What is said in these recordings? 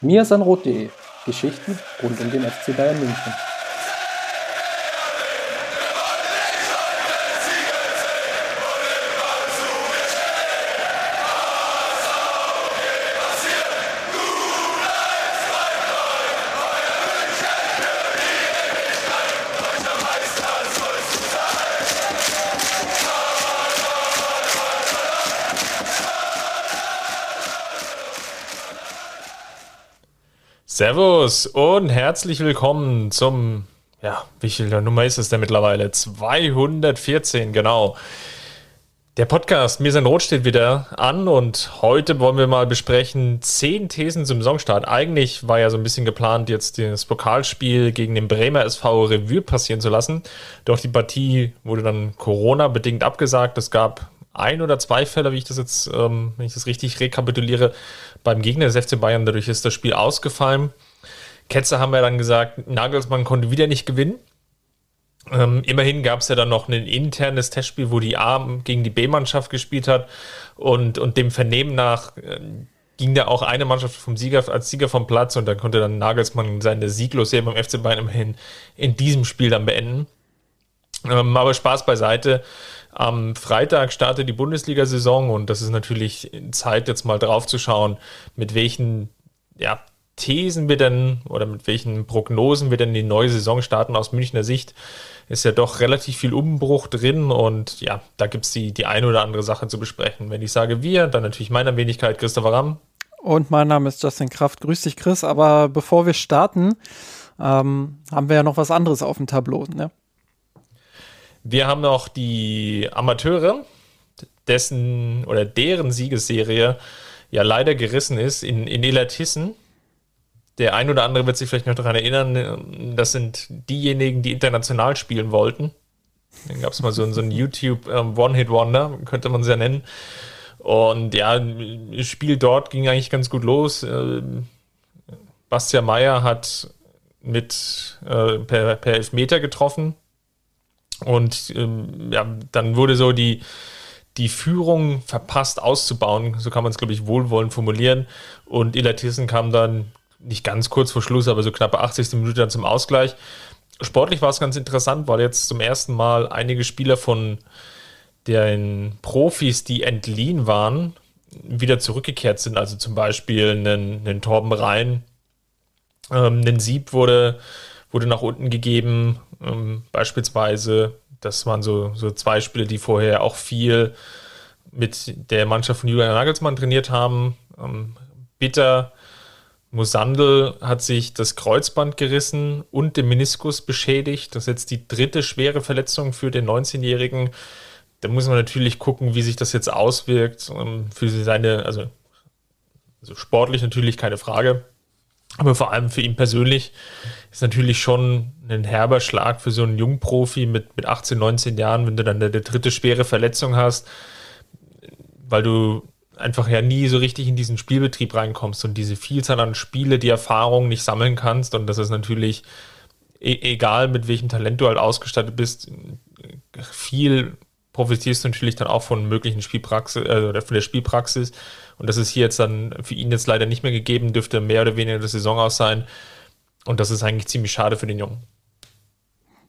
mirsanrot.de Geschichten rund um den FC Bayern München. Servus und herzlich willkommen zum, ja, wie viel Nummer ist es denn mittlerweile? 214, genau. Der Podcast Mir sein Rot steht wieder an und heute wollen wir mal besprechen 10 Thesen zum Saisonstart. Eigentlich war ja so ein bisschen geplant, jetzt das Pokalspiel gegen den Bremer SV Revue passieren zu lassen. Doch die Partie wurde dann Corona-bedingt abgesagt. Es gab ein oder zwei Fälle, wie ich das jetzt, ähm, wenn ich das richtig rekapituliere, beim Gegner des FC Bayern. Dadurch ist das Spiel ausgefallen. Ketzer haben wir dann gesagt, Nagelsmann konnte wieder nicht gewinnen. Ähm, immerhin gab es ja dann noch ein internes Testspiel, wo die A gegen die B-Mannschaft gespielt hat. Und, und dem Vernehmen nach äh, ging da auch eine Mannschaft vom Sieger, als Sieger vom Platz und dann konnte dann Nagelsmann seine Sieglos beim FC Bayern immerhin in diesem Spiel dann beenden. Ähm, aber Spaß beiseite. Am Freitag startet die Bundesliga-Saison und das ist natürlich Zeit, jetzt mal drauf zu schauen, mit welchen ja, Thesen wir denn oder mit welchen Prognosen wir denn die neue Saison starten aus Münchner Sicht. Ist ja doch relativ viel Umbruch drin und ja, da gibt es die, die eine oder andere Sache zu besprechen. Wenn ich sage wir, dann natürlich meiner Wenigkeit Christopher Ramm. Und mein Name ist Justin Kraft. Grüß dich, Chris. Aber bevor wir starten, ähm, haben wir ja noch was anderes auf dem Tableau. Ne? Wir haben noch die Amateure, dessen oder deren Siegesserie ja leider gerissen ist in, in Illertissen. Der ein oder andere wird sich vielleicht noch daran erinnern, das sind diejenigen, die international spielen wollten. Dann gab es mal so, so ein YouTube ähm, One-Hit-Wonder, könnte man es ja nennen. Und ja, das Spiel dort ging eigentlich ganz gut los. Äh, Bastian Meyer hat mit äh, per, per Elfmeter getroffen und ähm, ja, dann wurde so die, die Führung verpasst auszubauen, so kann man es, glaube ich, wohlwollend formulieren. Und Ilatissen kam dann nicht ganz kurz vor Schluss, aber so knappe 80. Minute dann zum Ausgleich. Sportlich war es ganz interessant, weil jetzt zum ersten Mal einige Spieler von den Profis, die entliehen waren, wieder zurückgekehrt sind. Also zum Beispiel einen, einen Torben Rhein, ähm, ein Sieb wurde, wurde nach unten gegeben, ähm, beispielsweise. Das waren so, so zwei Spiele, die vorher auch viel mit der Mannschaft von Julian Nagelsmann trainiert haben. Ähm, Bitter, Musandel hat sich das Kreuzband gerissen und den Meniskus beschädigt. Das ist jetzt die dritte schwere Verletzung für den 19-Jährigen. Da muss man natürlich gucken, wie sich das jetzt auswirkt. Ähm, für seine, also, also sportlich natürlich keine Frage. Aber vor allem für ihn persönlich ist natürlich schon ein herber Schlag für so einen Jungprofi mit, mit 18, 19 Jahren, wenn du dann eine, dritte schwere Verletzung hast, weil du einfach ja nie so richtig in diesen Spielbetrieb reinkommst und diese Vielzahl an Spiele, die Erfahrung nicht sammeln kannst. Und das ist natürlich, e egal mit welchem Talent du halt ausgestattet bist, viel profitierst du natürlich dann auch von möglichen Spielpraxis äh, oder von der Spielpraxis. Und das ist hier jetzt dann für ihn jetzt leider nicht mehr gegeben, dürfte mehr oder weniger das Saison aus sein. Und das ist eigentlich ziemlich schade für den Jungen.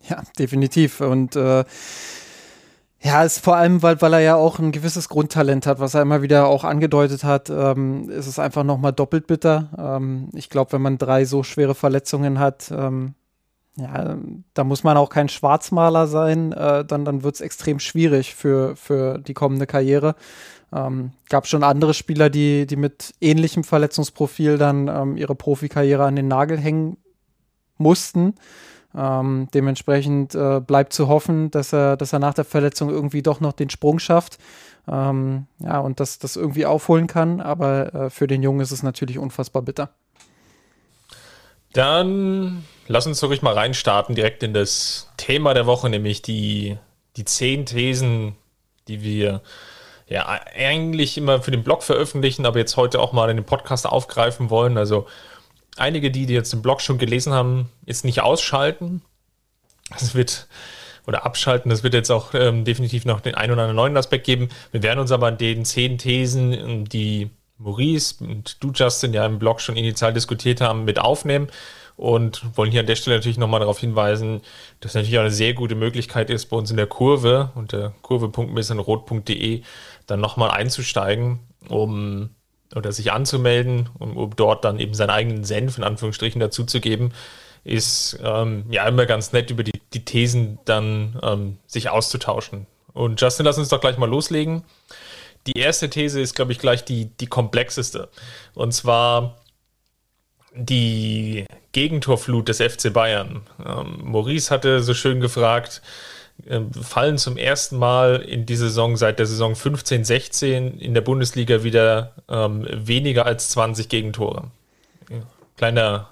Ja, definitiv. Und äh, ja, ist vor allem, weil, weil er ja auch ein gewisses Grundtalent hat, was er immer wieder auch angedeutet hat, ähm, ist es einfach nochmal doppelt bitter. Ähm, ich glaube, wenn man drei so schwere Verletzungen hat, ähm, ja, da muss man auch kein Schwarzmaler sein, äh, dann, dann wird es extrem schwierig für, für die kommende Karriere. Ähm, gab schon andere Spieler, die, die mit ähnlichem Verletzungsprofil dann ähm, ihre Profikarriere an den Nagel hängen mussten. Ähm, dementsprechend äh, bleibt zu hoffen, dass er, dass er nach der Verletzung irgendwie doch noch den Sprung schafft. Ähm, ja, und das, das irgendwie aufholen kann. Aber äh, für den Jungen ist es natürlich unfassbar bitter. Dann lass uns wirklich mal reinstarten, direkt in das Thema der Woche, nämlich die, die zehn Thesen, die wir ja eigentlich immer für den Blog veröffentlichen, aber jetzt heute auch mal in den Podcast aufgreifen wollen. Also einige, die, die jetzt den Blog schon gelesen haben, jetzt nicht ausschalten. Es wird oder abschalten. Das wird jetzt auch ähm, definitiv noch den einen oder anderen neuen Aspekt geben. Wir werden uns aber an den zehn Thesen, die Maurice und du, Justin, ja im Blog schon initial diskutiert haben, mit aufnehmen und wollen hier an der Stelle natürlich nochmal darauf hinweisen, dass natürlich auch eine sehr gute Möglichkeit ist, bei uns in der Kurve unter kurve.missenrot.de dann nochmal einzusteigen, um oder sich anzumelden, um, um, dort dann eben seinen eigenen Senf in Anführungsstrichen dazuzugeben, ist ähm, ja immer ganz nett, über die, die Thesen dann ähm, sich auszutauschen. Und Justin, lass uns doch gleich mal loslegen. Die erste These ist, glaube ich, gleich die, die komplexeste. Und zwar die Gegentorflut des FC Bayern. Ähm, Maurice hatte so schön gefragt, fallen zum ersten Mal in die Saison seit der Saison 15, 16 in der Bundesliga wieder ähm, weniger als 20 Gegentore. Kleiner,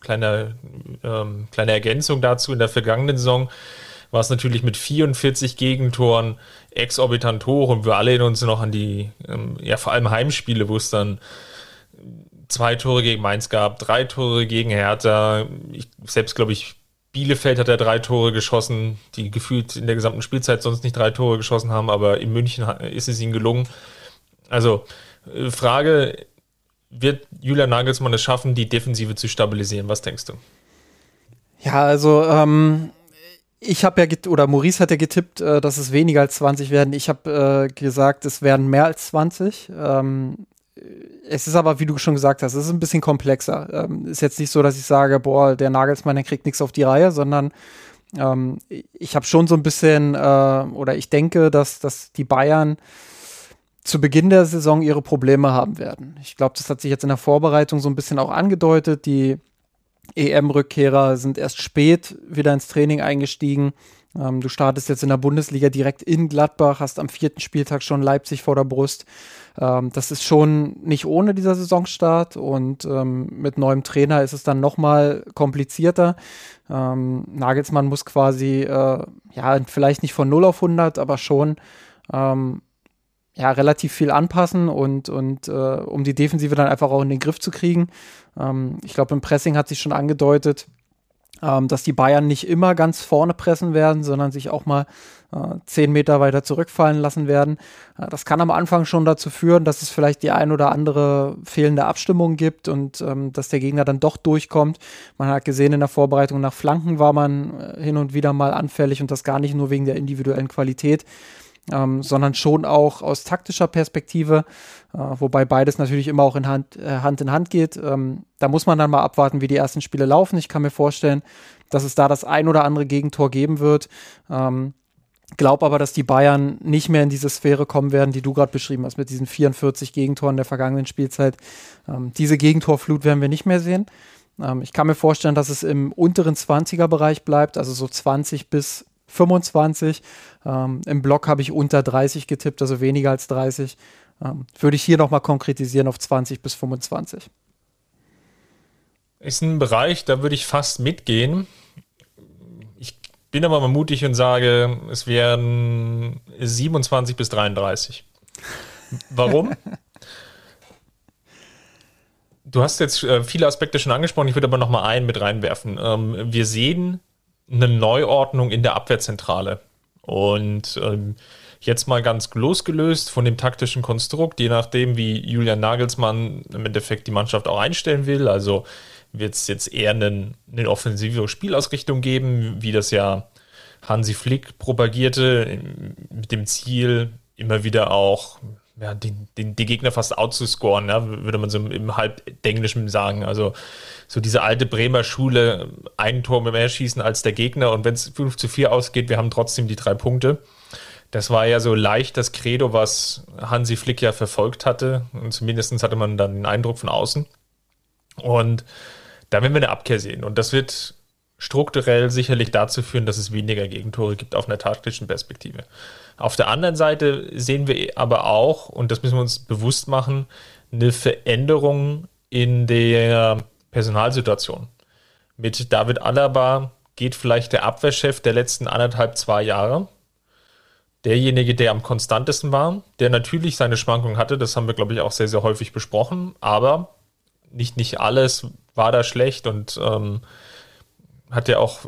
kleiner, ähm, kleine Ergänzung dazu. In der vergangenen Saison war es natürlich mit 44 Gegentoren exorbitant hoch und wir alle erinnern uns noch an die, ähm, ja, vor allem Heimspiele, wo es dann zwei Tore gegen Mainz gab, drei Tore gegen Hertha. Ich, selbst, glaube ich, Bielefeld hat er drei Tore geschossen, die gefühlt in der gesamten Spielzeit sonst nicht drei Tore geschossen haben, aber in München ist es ihnen gelungen. Also, äh, Frage, wird Julian Nagelsmann es schaffen, die Defensive zu stabilisieren? Was denkst du? Ja, also ähm, ich habe ja, oder Maurice hat ja getippt, äh, dass es weniger als 20 werden. Ich habe äh, gesagt, es werden mehr als 20. Ähm, es ist aber, wie du schon gesagt hast, es ist ein bisschen komplexer. Ähm, ist jetzt nicht so, dass ich sage, boah, der Nagelsmann, der kriegt nichts auf die Reihe, sondern ähm, ich habe schon so ein bisschen, äh, oder ich denke, dass, dass die Bayern zu Beginn der Saison ihre Probleme haben werden. Ich glaube, das hat sich jetzt in der Vorbereitung so ein bisschen auch angedeutet. Die EM-Rückkehrer sind erst spät wieder ins Training eingestiegen. Ähm, du startest jetzt in der Bundesliga direkt in Gladbach, hast am vierten Spieltag schon Leipzig vor der Brust. Ähm, das ist schon nicht ohne dieser Saisonstart und ähm, mit neuem Trainer ist es dann nochmal komplizierter. Ähm, Nagelsmann muss quasi, äh, ja, vielleicht nicht von 0 auf 100, aber schon ähm, ja, relativ viel anpassen und, und äh, um die Defensive dann einfach auch in den Griff zu kriegen. Ähm, ich glaube, im Pressing hat sich schon angedeutet, ähm, dass die Bayern nicht immer ganz vorne pressen werden, sondern sich auch mal äh, zehn Meter weiter zurückfallen lassen werden. Äh, das kann am Anfang schon dazu führen, dass es vielleicht die ein oder andere fehlende Abstimmung gibt und ähm, dass der Gegner dann doch durchkommt. Man hat gesehen, in der Vorbereitung nach Flanken war man äh, hin und wieder mal anfällig und das gar nicht nur wegen der individuellen Qualität ähm, sondern schon auch aus taktischer Perspektive, äh, wobei beides natürlich immer auch in Hand, äh, Hand in Hand geht. Ähm, da muss man dann mal abwarten, wie die ersten Spiele laufen. Ich kann mir vorstellen, dass es da das ein oder andere Gegentor geben wird. Ähm, Glaub aber, dass die Bayern nicht mehr in diese Sphäre kommen werden, die du gerade beschrieben hast, mit diesen 44 Gegentoren der vergangenen Spielzeit. Ähm, diese Gegentorflut werden wir nicht mehr sehen. Ähm, ich kann mir vorstellen, dass es im unteren 20er-Bereich bleibt, also so 20 bis 25. Ähm, Im Blog habe ich unter 30 getippt, also weniger als 30. Ähm, würde ich hier nochmal konkretisieren auf 20 bis 25. Ist ein Bereich, da würde ich fast mitgehen. Ich bin aber mal mutig und sage, es wären 27 bis 33. Warum? du hast jetzt äh, viele Aspekte schon angesprochen, ich würde aber noch mal einen mit reinwerfen. Ähm, wir sehen eine Neuordnung in der Abwehrzentrale. Und ähm, jetzt mal ganz losgelöst von dem taktischen Konstrukt, je nachdem, wie Julian Nagelsmann im Endeffekt die Mannschaft auch einstellen will. Also wird es jetzt eher einen, eine offensive Spielausrichtung geben, wie das ja Hansi Flick propagierte, mit dem Ziel, immer wieder auch ja, den, den, die Gegner fast outzuscoren, ja, würde man so im Halbdenglischen sagen. Also so diese alte Bremer Schule, ein Tor mehr schießen als der Gegner und wenn es 5 zu 4 ausgeht, wir haben trotzdem die drei Punkte. Das war ja so leicht das Credo, was Hansi Flick ja verfolgt hatte. Und zumindest hatte man dann den Eindruck von außen. Und da werden wir eine Abkehr sehen. Und das wird strukturell sicherlich dazu führen, dass es weniger Gegentore gibt auf einer taktischen Perspektive. Auf der anderen Seite sehen wir aber auch, und das müssen wir uns bewusst machen, eine Veränderung in der Personalsituation. Mit David Alaba geht vielleicht der Abwehrchef der letzten anderthalb, zwei Jahre. Derjenige, der am konstantesten war, der natürlich seine Schwankungen hatte, das haben wir, glaube ich, auch sehr, sehr häufig besprochen, aber nicht, nicht alles war da schlecht und ähm, hat ja auch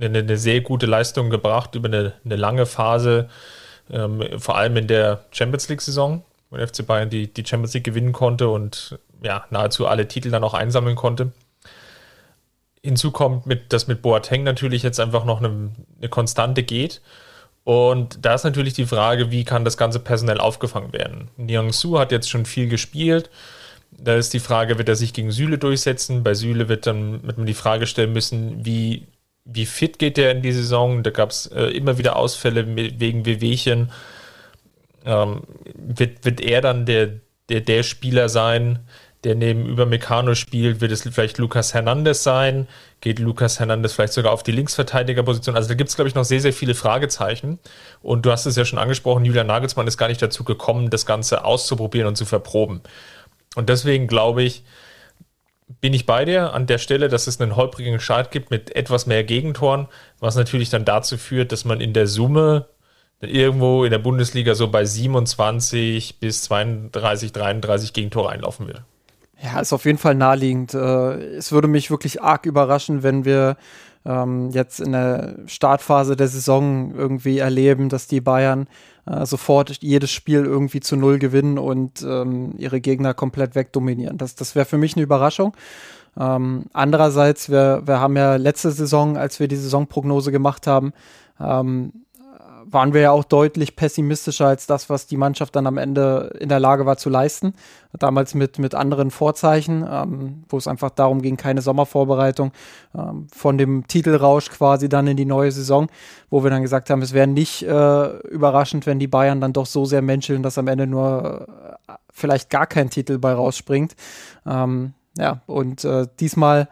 eine, eine, sehr gute Leistung gebracht über eine, eine lange Phase, ähm, vor allem in der Champions League-Saison. wo der FC Bayern die, die Champions League gewinnen konnte und ja, nahezu alle Titel dann auch einsammeln konnte. Hinzu kommt, mit, dass mit Boateng natürlich jetzt einfach noch eine, eine Konstante geht. Und da ist natürlich die Frage, wie kann das Ganze personell aufgefangen werden? Niang Su hat jetzt schon viel gespielt. Da ist die Frage, wird er sich gegen Süle durchsetzen? Bei Süle wird dann wird man die Frage stellen müssen, wie, wie fit geht der in die Saison? Da gab es äh, immer wieder Ausfälle wegen Wehwehchen. Ähm, wird, wird er dann der, der, der Spieler sein, der neben Übermecano spielt, wird es vielleicht Lukas Hernandez sein? Geht Lukas Hernandez vielleicht sogar auf die Linksverteidigerposition? Also da gibt es, glaube ich, noch sehr, sehr viele Fragezeichen. Und du hast es ja schon angesprochen, Julian Nagelsmann ist gar nicht dazu gekommen, das Ganze auszuprobieren und zu verproben. Und deswegen glaube ich, bin ich bei dir an der Stelle, dass es einen holprigen Start gibt mit etwas mehr Gegentoren, was natürlich dann dazu führt, dass man in der Summe irgendwo in der Bundesliga so bei 27 bis 32, 33 Gegentore einlaufen will. Ja, ist auf jeden Fall naheliegend. Äh, es würde mich wirklich arg überraschen, wenn wir ähm, jetzt in der Startphase der Saison irgendwie erleben, dass die Bayern äh, sofort jedes Spiel irgendwie zu null gewinnen und ähm, ihre Gegner komplett wegdominieren. Das, das wäre für mich eine Überraschung. Ähm, andererseits, wir, wir haben ja letzte Saison, als wir die Saisonprognose gemacht haben, ähm, waren wir ja auch deutlich pessimistischer als das, was die Mannschaft dann am Ende in der Lage war zu leisten. Damals mit, mit anderen Vorzeichen, ähm, wo es einfach darum ging, keine Sommervorbereitung, ähm, von dem Titelrausch quasi dann in die neue Saison, wo wir dann gesagt haben, es wäre nicht äh, überraschend, wenn die Bayern dann doch so sehr menscheln, dass am Ende nur äh, vielleicht gar kein Titel bei rausspringt. Ähm, ja, und äh, diesmal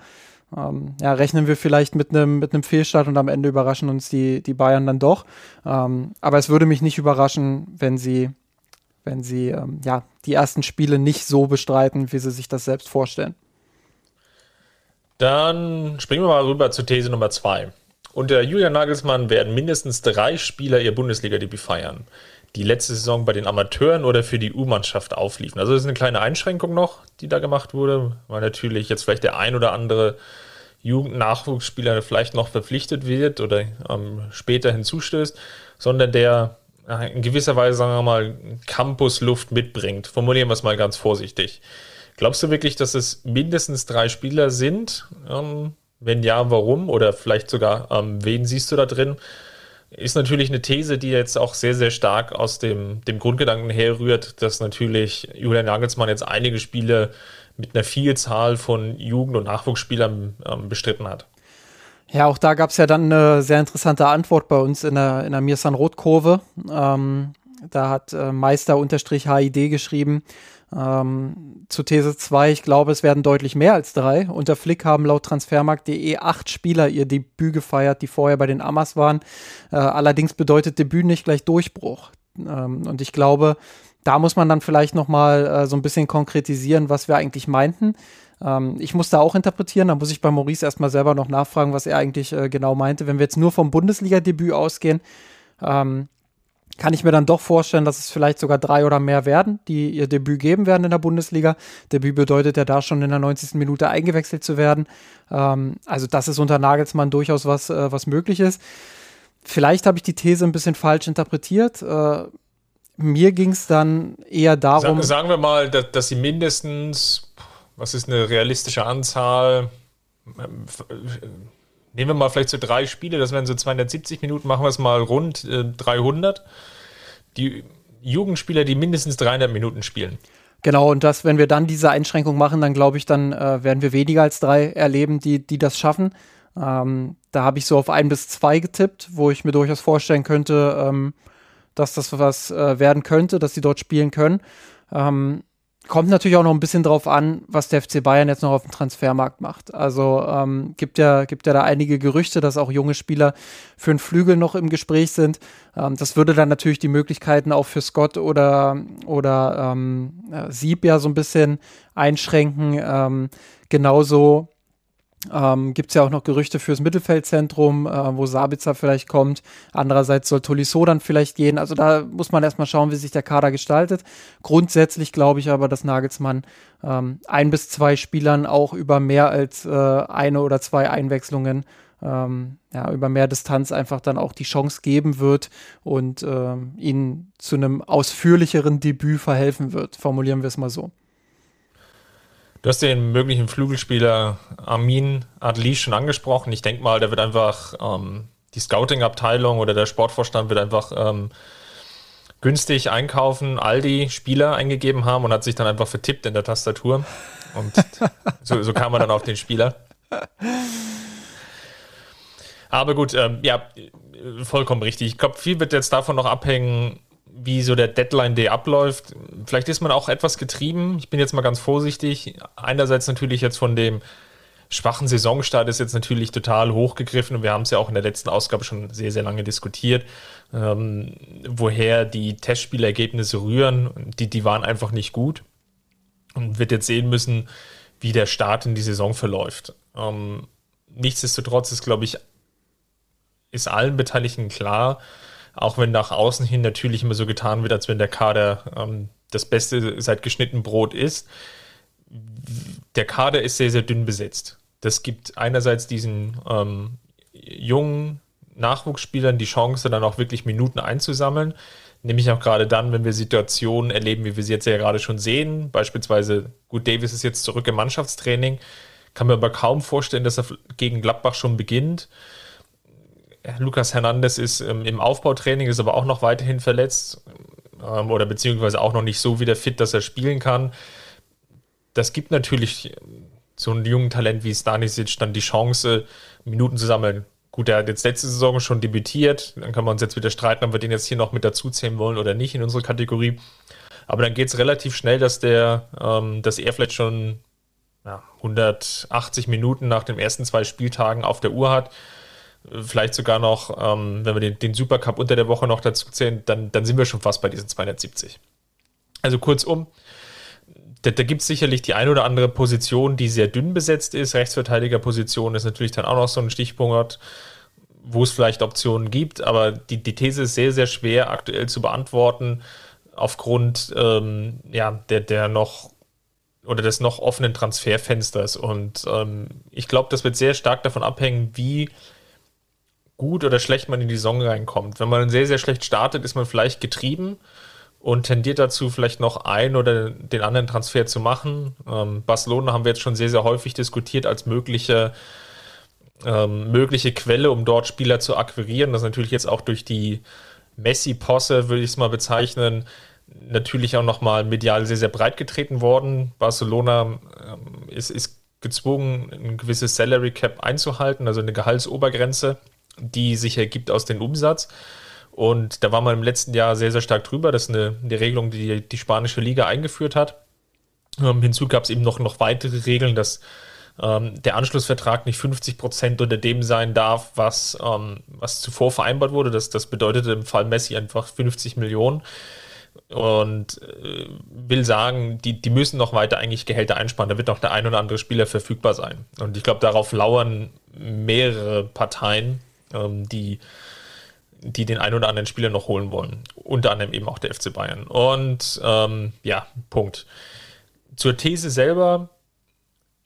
ähm, ja, rechnen wir vielleicht mit einem mit Fehlstart und am Ende überraschen uns die, die Bayern dann doch. Ähm, aber es würde mich nicht überraschen, wenn sie, wenn sie ähm, ja, die ersten Spiele nicht so bestreiten, wie sie sich das selbst vorstellen. Dann springen wir mal rüber zur These Nummer zwei. Unter Julian Nagelsmann werden mindestens drei Spieler ihr Bundesliga-Debüt feiern die letzte Saison bei den Amateuren oder für die U-Mannschaft aufliefen. Also das ist eine kleine Einschränkung noch, die da gemacht wurde, weil natürlich jetzt vielleicht der ein oder andere Jugendnachwuchsspieler vielleicht noch verpflichtet wird oder ähm, später hinzustößt, sondern der in gewisser Weise, sagen wir mal, Campusluft mitbringt. Formulieren wir es mal ganz vorsichtig. Glaubst du wirklich, dass es mindestens drei Spieler sind? Ähm, wenn ja, warum? Oder vielleicht sogar, ähm, wen siehst du da drin? Ist natürlich eine These, die jetzt auch sehr, sehr stark aus dem, dem Grundgedanken herrührt, dass natürlich Julian Nagelsmann jetzt einige Spiele mit einer Vielzahl von Jugend- und Nachwuchsspielern ähm, bestritten hat. Ja, auch da gab es ja dann eine sehr interessante Antwort bei uns in der, in der Mirsan-Rot-Kurve. Ähm, da hat äh, Meister-HID geschrieben, ähm, zu These 2, ich glaube, es werden deutlich mehr als drei. Unter Flick haben laut Transfermarkt.de acht Spieler ihr Debüt gefeiert, die vorher bei den Amas waren. Äh, allerdings bedeutet Debüt nicht gleich Durchbruch. Ähm, und ich glaube, da muss man dann vielleicht noch mal äh, so ein bisschen konkretisieren, was wir eigentlich meinten. Ähm, ich muss da auch interpretieren, da muss ich bei Maurice erstmal selber noch nachfragen, was er eigentlich äh, genau meinte. Wenn wir jetzt nur vom Bundesliga-Debüt ausgehen, ähm, kann ich mir dann doch vorstellen, dass es vielleicht sogar drei oder mehr werden, die ihr Debüt geben werden in der Bundesliga. Debüt bedeutet ja da schon in der 90. Minute eingewechselt zu werden. Ähm, also das ist unter Nagelsmann durchaus was, äh, was möglich ist. Vielleicht habe ich die These ein bisschen falsch interpretiert. Äh, mir ging es dann eher darum. Sagen wir mal, dass, dass sie mindestens, was ist eine realistische Anzahl? Nehmen wir mal vielleicht so drei Spiele, das wären so 270 Minuten, machen wir es mal rund äh, 300. Die Jugendspieler, die mindestens 300 Minuten spielen. Genau, und das, wenn wir dann diese Einschränkung machen, dann glaube ich, dann äh, werden wir weniger als drei erleben, die, die das schaffen. Ähm, da habe ich so auf ein bis zwei getippt, wo ich mir durchaus vorstellen könnte, ähm, dass das was äh, werden könnte, dass sie dort spielen können. Ähm, Kommt natürlich auch noch ein bisschen drauf an, was der FC Bayern jetzt noch auf dem Transfermarkt macht. Also ähm, gibt ja gibt ja da einige Gerüchte, dass auch junge Spieler für einen Flügel noch im Gespräch sind. Ähm, das würde dann natürlich die Möglichkeiten auch für Scott oder oder ähm, Sieb ja so ein bisschen einschränken. Ähm, genauso ähm, Gibt es ja auch noch Gerüchte fürs Mittelfeldzentrum, äh, wo Sabitzer vielleicht kommt. Andererseits soll Tolisso dann vielleicht gehen. Also da muss man erstmal schauen, wie sich der Kader gestaltet. Grundsätzlich glaube ich aber, dass Nagelsmann ähm, ein bis zwei Spielern auch über mehr als äh, eine oder zwei Einwechslungen ähm, ja, über mehr Distanz einfach dann auch die Chance geben wird und ähm, ihnen zu einem ausführlicheren Debüt verhelfen wird. Formulieren wir es mal so. Du hast den möglichen Flügelspieler Armin Adli schon angesprochen. Ich denke mal, der wird einfach ähm, die Scouting-Abteilung oder der Sportvorstand wird einfach ähm, günstig einkaufen, Aldi Spieler eingegeben haben und hat sich dann einfach vertippt in der Tastatur. Und so, so kam man dann auf den Spieler. Aber gut, ähm, ja, vollkommen richtig. Ich glaube, viel wird jetzt davon noch abhängen, wie so der Deadline-Day abläuft. Vielleicht ist man auch etwas getrieben. Ich bin jetzt mal ganz vorsichtig. Einerseits natürlich jetzt von dem schwachen Saisonstart ist jetzt natürlich total hochgegriffen und wir haben es ja auch in der letzten Ausgabe schon sehr, sehr lange diskutiert, ähm, woher die Testspielergebnisse rühren. Die, die waren einfach nicht gut und wird jetzt sehen müssen, wie der Start in die Saison verläuft. Ähm, nichtsdestotrotz ist, glaube ich, ist allen Beteiligten klar, auch wenn nach außen hin natürlich immer so getan wird, als wenn der Kader ähm, das Beste seit geschnitten Brot ist. Der Kader ist sehr, sehr dünn besetzt. Das gibt einerseits diesen ähm, jungen Nachwuchsspielern die Chance, dann auch wirklich Minuten einzusammeln. Nämlich auch gerade dann, wenn wir Situationen erleben, wie wir sie jetzt ja gerade schon sehen. Beispielsweise, gut, Davis ist jetzt zurück im Mannschaftstraining. Kann mir aber kaum vorstellen, dass er gegen Gladbach schon beginnt. Lukas Hernandez ist ähm, im Aufbautraining, ist aber auch noch weiterhin verletzt ähm, oder beziehungsweise auch noch nicht so wieder fit, dass er spielen kann. Das gibt natürlich so einem jungen Talent wie Stanisic dann die Chance, Minuten zu sammeln. Gut, er hat jetzt letzte Saison schon debütiert, dann kann man uns jetzt wieder streiten, ob wir den jetzt hier noch mit dazuzählen wollen oder nicht in unsere Kategorie. Aber dann geht es relativ schnell, dass der, ähm, dass er vielleicht schon ja, 180 Minuten nach den ersten zwei Spieltagen auf der Uhr hat vielleicht sogar noch, ähm, wenn wir den, den Supercup unter der Woche noch dazu zählen, dann, dann sind wir schon fast bei diesen 270. Also kurzum, da, da gibt es sicherlich die ein oder andere Position, die sehr dünn besetzt ist. Rechtsverteidigerposition ist natürlich dann auch noch so ein Stichpunkt, wo es vielleicht Optionen gibt, aber die, die These ist sehr, sehr schwer aktuell zu beantworten, aufgrund ähm, ja, der, der noch oder des noch offenen Transferfensters. Und ähm, ich glaube, das wird sehr stark davon abhängen, wie gut oder schlecht man in die Saison reinkommt. Wenn man sehr, sehr schlecht startet, ist man vielleicht getrieben und tendiert dazu, vielleicht noch ein oder den anderen Transfer zu machen. Ähm, Barcelona haben wir jetzt schon sehr, sehr häufig diskutiert als mögliche, ähm, mögliche Quelle, um dort Spieler zu akquirieren. Das ist natürlich jetzt auch durch die Messi-Posse, würde ich es mal bezeichnen, natürlich auch nochmal medial sehr, sehr breit getreten worden. Barcelona ähm, ist, ist gezwungen, ein gewisses Salary Cap einzuhalten, also eine Gehaltsobergrenze die sich ergibt aus dem Umsatz. Und da war man im letzten Jahr sehr, sehr stark drüber. Das ist eine, eine Regelung, die die spanische Liga eingeführt hat. Ähm, hinzu gab es eben noch, noch weitere Regeln, dass ähm, der Anschlussvertrag nicht 50 Prozent unter dem sein darf, was, ähm, was zuvor vereinbart wurde. Das, das bedeutete im Fall Messi einfach 50 Millionen. Und äh, will sagen, die, die müssen noch weiter eigentlich Gehälter einsparen. Da wird noch der ein oder andere Spieler verfügbar sein. Und ich glaube, darauf lauern mehrere Parteien ähm, die, die den einen oder anderen Spieler noch holen wollen. Unter anderem eben auch der FC Bayern. Und ähm, ja, Punkt. Zur These selber,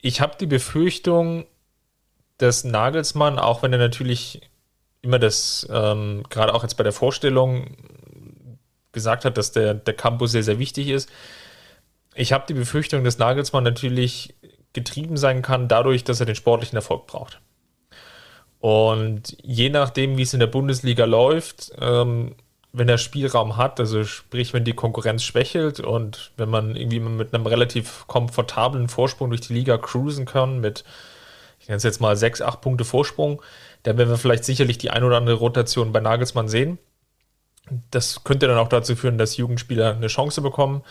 ich habe die Befürchtung, dass Nagelsmann, auch wenn er natürlich immer das, ähm, gerade auch jetzt bei der Vorstellung gesagt hat, dass der, der Campus sehr, sehr wichtig ist. Ich habe die Befürchtung, dass Nagelsmann natürlich getrieben sein kann, dadurch, dass er den sportlichen Erfolg braucht. Und je nachdem, wie es in der Bundesliga läuft, ähm, wenn er Spielraum hat, also sprich, wenn die Konkurrenz schwächelt und wenn man irgendwie mit einem relativ komfortablen Vorsprung durch die Liga cruisen kann, mit, ich nenne es jetzt mal sechs, acht Punkte Vorsprung, dann werden wir vielleicht sicherlich die ein oder andere Rotation bei Nagelsmann sehen. Das könnte dann auch dazu führen, dass Jugendspieler eine Chance bekommen.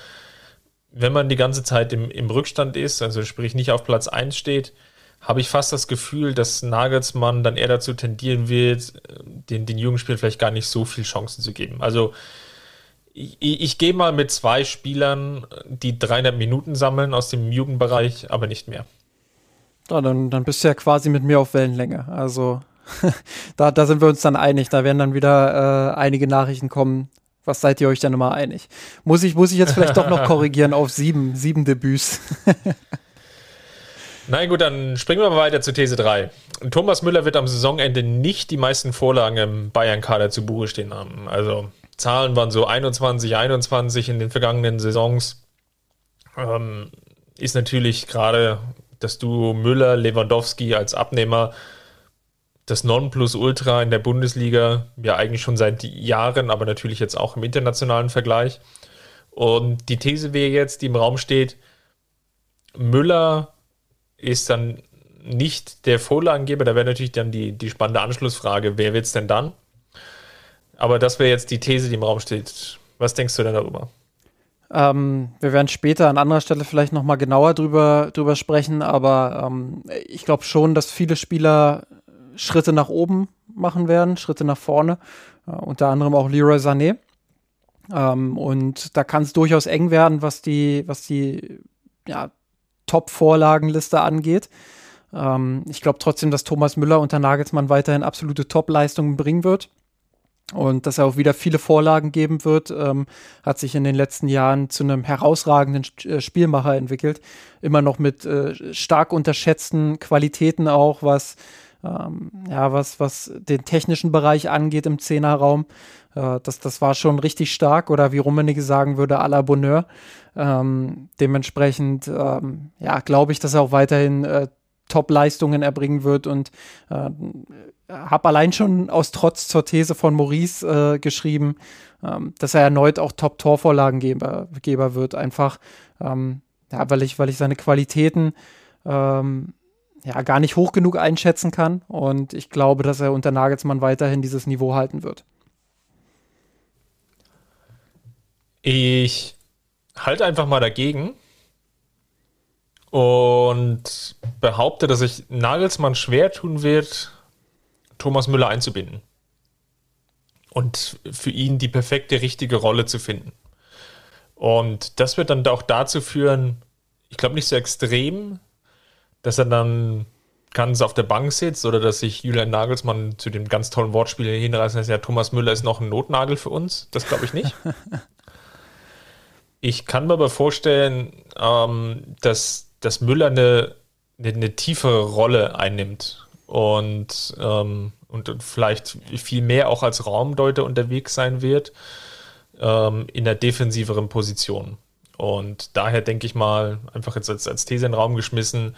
Wenn man die ganze Zeit im, im Rückstand ist, also sprich nicht auf Platz 1 steht, habe ich fast das Gefühl, dass Nagelsmann dann eher dazu tendieren wird, den, den jungen Spielern vielleicht gar nicht so viel Chancen zu geben. Also ich, ich gehe mal mit zwei Spielern, die 300 Minuten sammeln aus dem Jugendbereich, aber nicht mehr. Ja, dann, dann bist du ja quasi mit mir auf Wellenlänge. Also da, da sind wir uns dann einig. Da werden dann wieder äh, einige Nachrichten kommen. Was seid ihr euch denn immer einig? Muss ich, muss ich jetzt vielleicht doch noch korrigieren auf sieben, sieben Debüts? Na gut, dann springen wir mal weiter zu These 3. Thomas Müller wird am Saisonende nicht die meisten Vorlagen im Bayern-Kader zu Buche stehen haben. Also Zahlen waren so 21, 21 in den vergangenen Saisons. Ähm, ist natürlich gerade das Duo Müller-Lewandowski als Abnehmer das Nonplusultra in der Bundesliga, ja eigentlich schon seit Jahren, aber natürlich jetzt auch im internationalen Vergleich. Und die These wäre jetzt, die im Raum steht, Müller ist dann nicht der Vorlagengeber, da wäre natürlich dann die, die spannende Anschlussfrage, wer wird es denn dann? Aber das wäre jetzt die These, die im Raum steht. Was denkst du denn darüber? Ähm, wir werden später an anderer Stelle vielleicht nochmal genauer drüber, drüber sprechen, aber ähm, ich glaube schon, dass viele Spieler Schritte nach oben machen werden, Schritte nach vorne, äh, unter anderem auch Leroy Sané. Ähm, und da kann es durchaus eng werden, was die, was die ja, Top-Vorlagenliste angeht. Ähm, ich glaube trotzdem, dass Thomas Müller unter Nagelsmann weiterhin absolute Top-Leistungen bringen wird. Und dass er auch wieder viele Vorlagen geben wird, ähm, hat sich in den letzten Jahren zu einem herausragenden äh, Spielmacher entwickelt. Immer noch mit äh, stark unterschätzten Qualitäten auch, was ähm, ja, was, was den technischen Bereich angeht im Zehnerraum. Äh, das, das war schon richtig stark oder wie Rummenigge sagen würde, à la Bonheur. Ähm, dementsprechend, ähm, ja, glaube ich, dass er auch weiterhin äh, Top-Leistungen erbringen wird und äh, habe allein schon aus Trotz zur These von Maurice äh, geschrieben, ähm, dass er erneut auch Top-Torvorlagengeber Geber wird. Einfach, ähm, ja, weil ich, weil ich seine Qualitäten ähm, ja, gar nicht hoch genug einschätzen kann. Und ich glaube, dass er unter Nagelsmann weiterhin dieses Niveau halten wird. Ich halte einfach mal dagegen und behaupte, dass sich Nagelsmann schwer tun wird, Thomas Müller einzubinden und für ihn die perfekte, richtige Rolle zu finden. Und das wird dann auch dazu führen, ich glaube nicht so extrem, dass er dann ganz auf der Bank sitzt oder dass sich Julian Nagelsmann zu dem ganz tollen Wortspiel hinreißen lässt, ja, Thomas Müller ist noch ein Notnagel für uns. Das glaube ich nicht. ich kann mir aber vorstellen, ähm, dass, dass Müller eine, eine, eine tiefere Rolle einnimmt und, ähm, und vielleicht viel mehr auch als Raumdeuter unterwegs sein wird ähm, in der defensiveren Position. Und daher denke ich mal, einfach jetzt als, als These in den Raum geschmissen,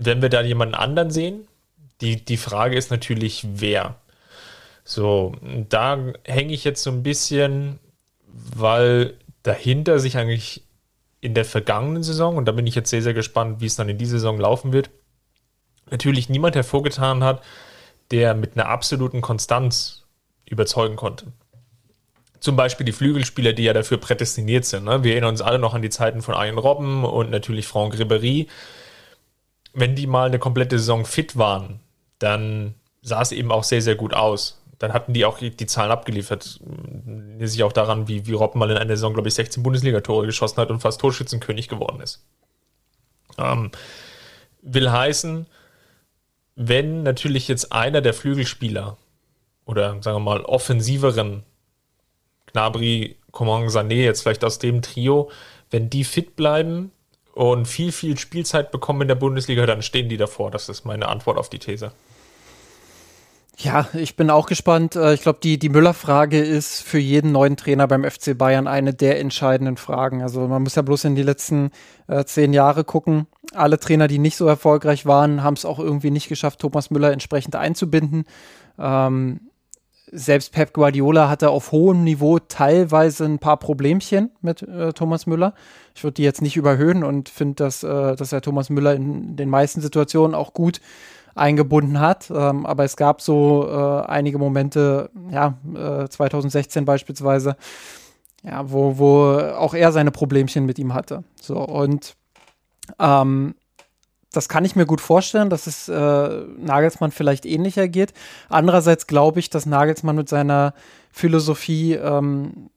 wenn wir da jemanden anderen sehen, die, die Frage ist natürlich, wer. So, da hänge ich jetzt so ein bisschen, weil dahinter sich eigentlich in der vergangenen Saison, und da bin ich jetzt sehr, sehr gespannt, wie es dann in dieser Saison laufen wird, natürlich niemand hervorgetan hat, der mit einer absoluten Konstanz überzeugen konnte. Zum Beispiel die Flügelspieler, die ja dafür prädestiniert sind. Ne? Wir erinnern uns alle noch an die Zeiten von Arjen Robben und natürlich Franck Ribéry, wenn die mal eine komplette Saison fit waren, dann sah es eben auch sehr, sehr gut aus. Dann hatten die auch die Zahlen abgeliefert. Die sich auch daran, wie, wie Robben mal in einer Saison, glaube ich, 16 Bundesligatore geschossen hat und fast Torschützenkönig geworden ist. Ähm, will heißen, wenn natürlich jetzt einer der Flügelspieler oder sagen wir mal offensiveren Gnabry, Coman, Sané jetzt vielleicht aus dem Trio, wenn die fit bleiben, und viel, viel Spielzeit bekommen in der Bundesliga, dann stehen die davor. Das ist meine Antwort auf die These. Ja, ich bin auch gespannt. Äh, ich glaube, die, die Müller-Frage ist für jeden neuen Trainer beim FC Bayern eine der entscheidenden Fragen. Also man muss ja bloß in die letzten äh, zehn Jahre gucken. Alle Trainer, die nicht so erfolgreich waren, haben es auch irgendwie nicht geschafft, Thomas Müller entsprechend einzubinden. Ähm, selbst Pep Guardiola hatte auf hohem Niveau teilweise ein paar Problemchen mit äh, Thomas Müller. Ich würde die jetzt nicht überhöhen und finde, dass, äh, dass er Thomas Müller in den meisten Situationen auch gut eingebunden hat. Ähm, aber es gab so äh, einige Momente, ja, 2016 äh, beispielsweise, ja, wo, wo auch er seine Problemchen mit ihm hatte. So, und ähm, das kann ich mir gut vorstellen, dass es äh, Nagelsmann vielleicht ähnlicher geht. Andererseits glaube ich, dass Nagelsmann mit seiner Philosophie ähm,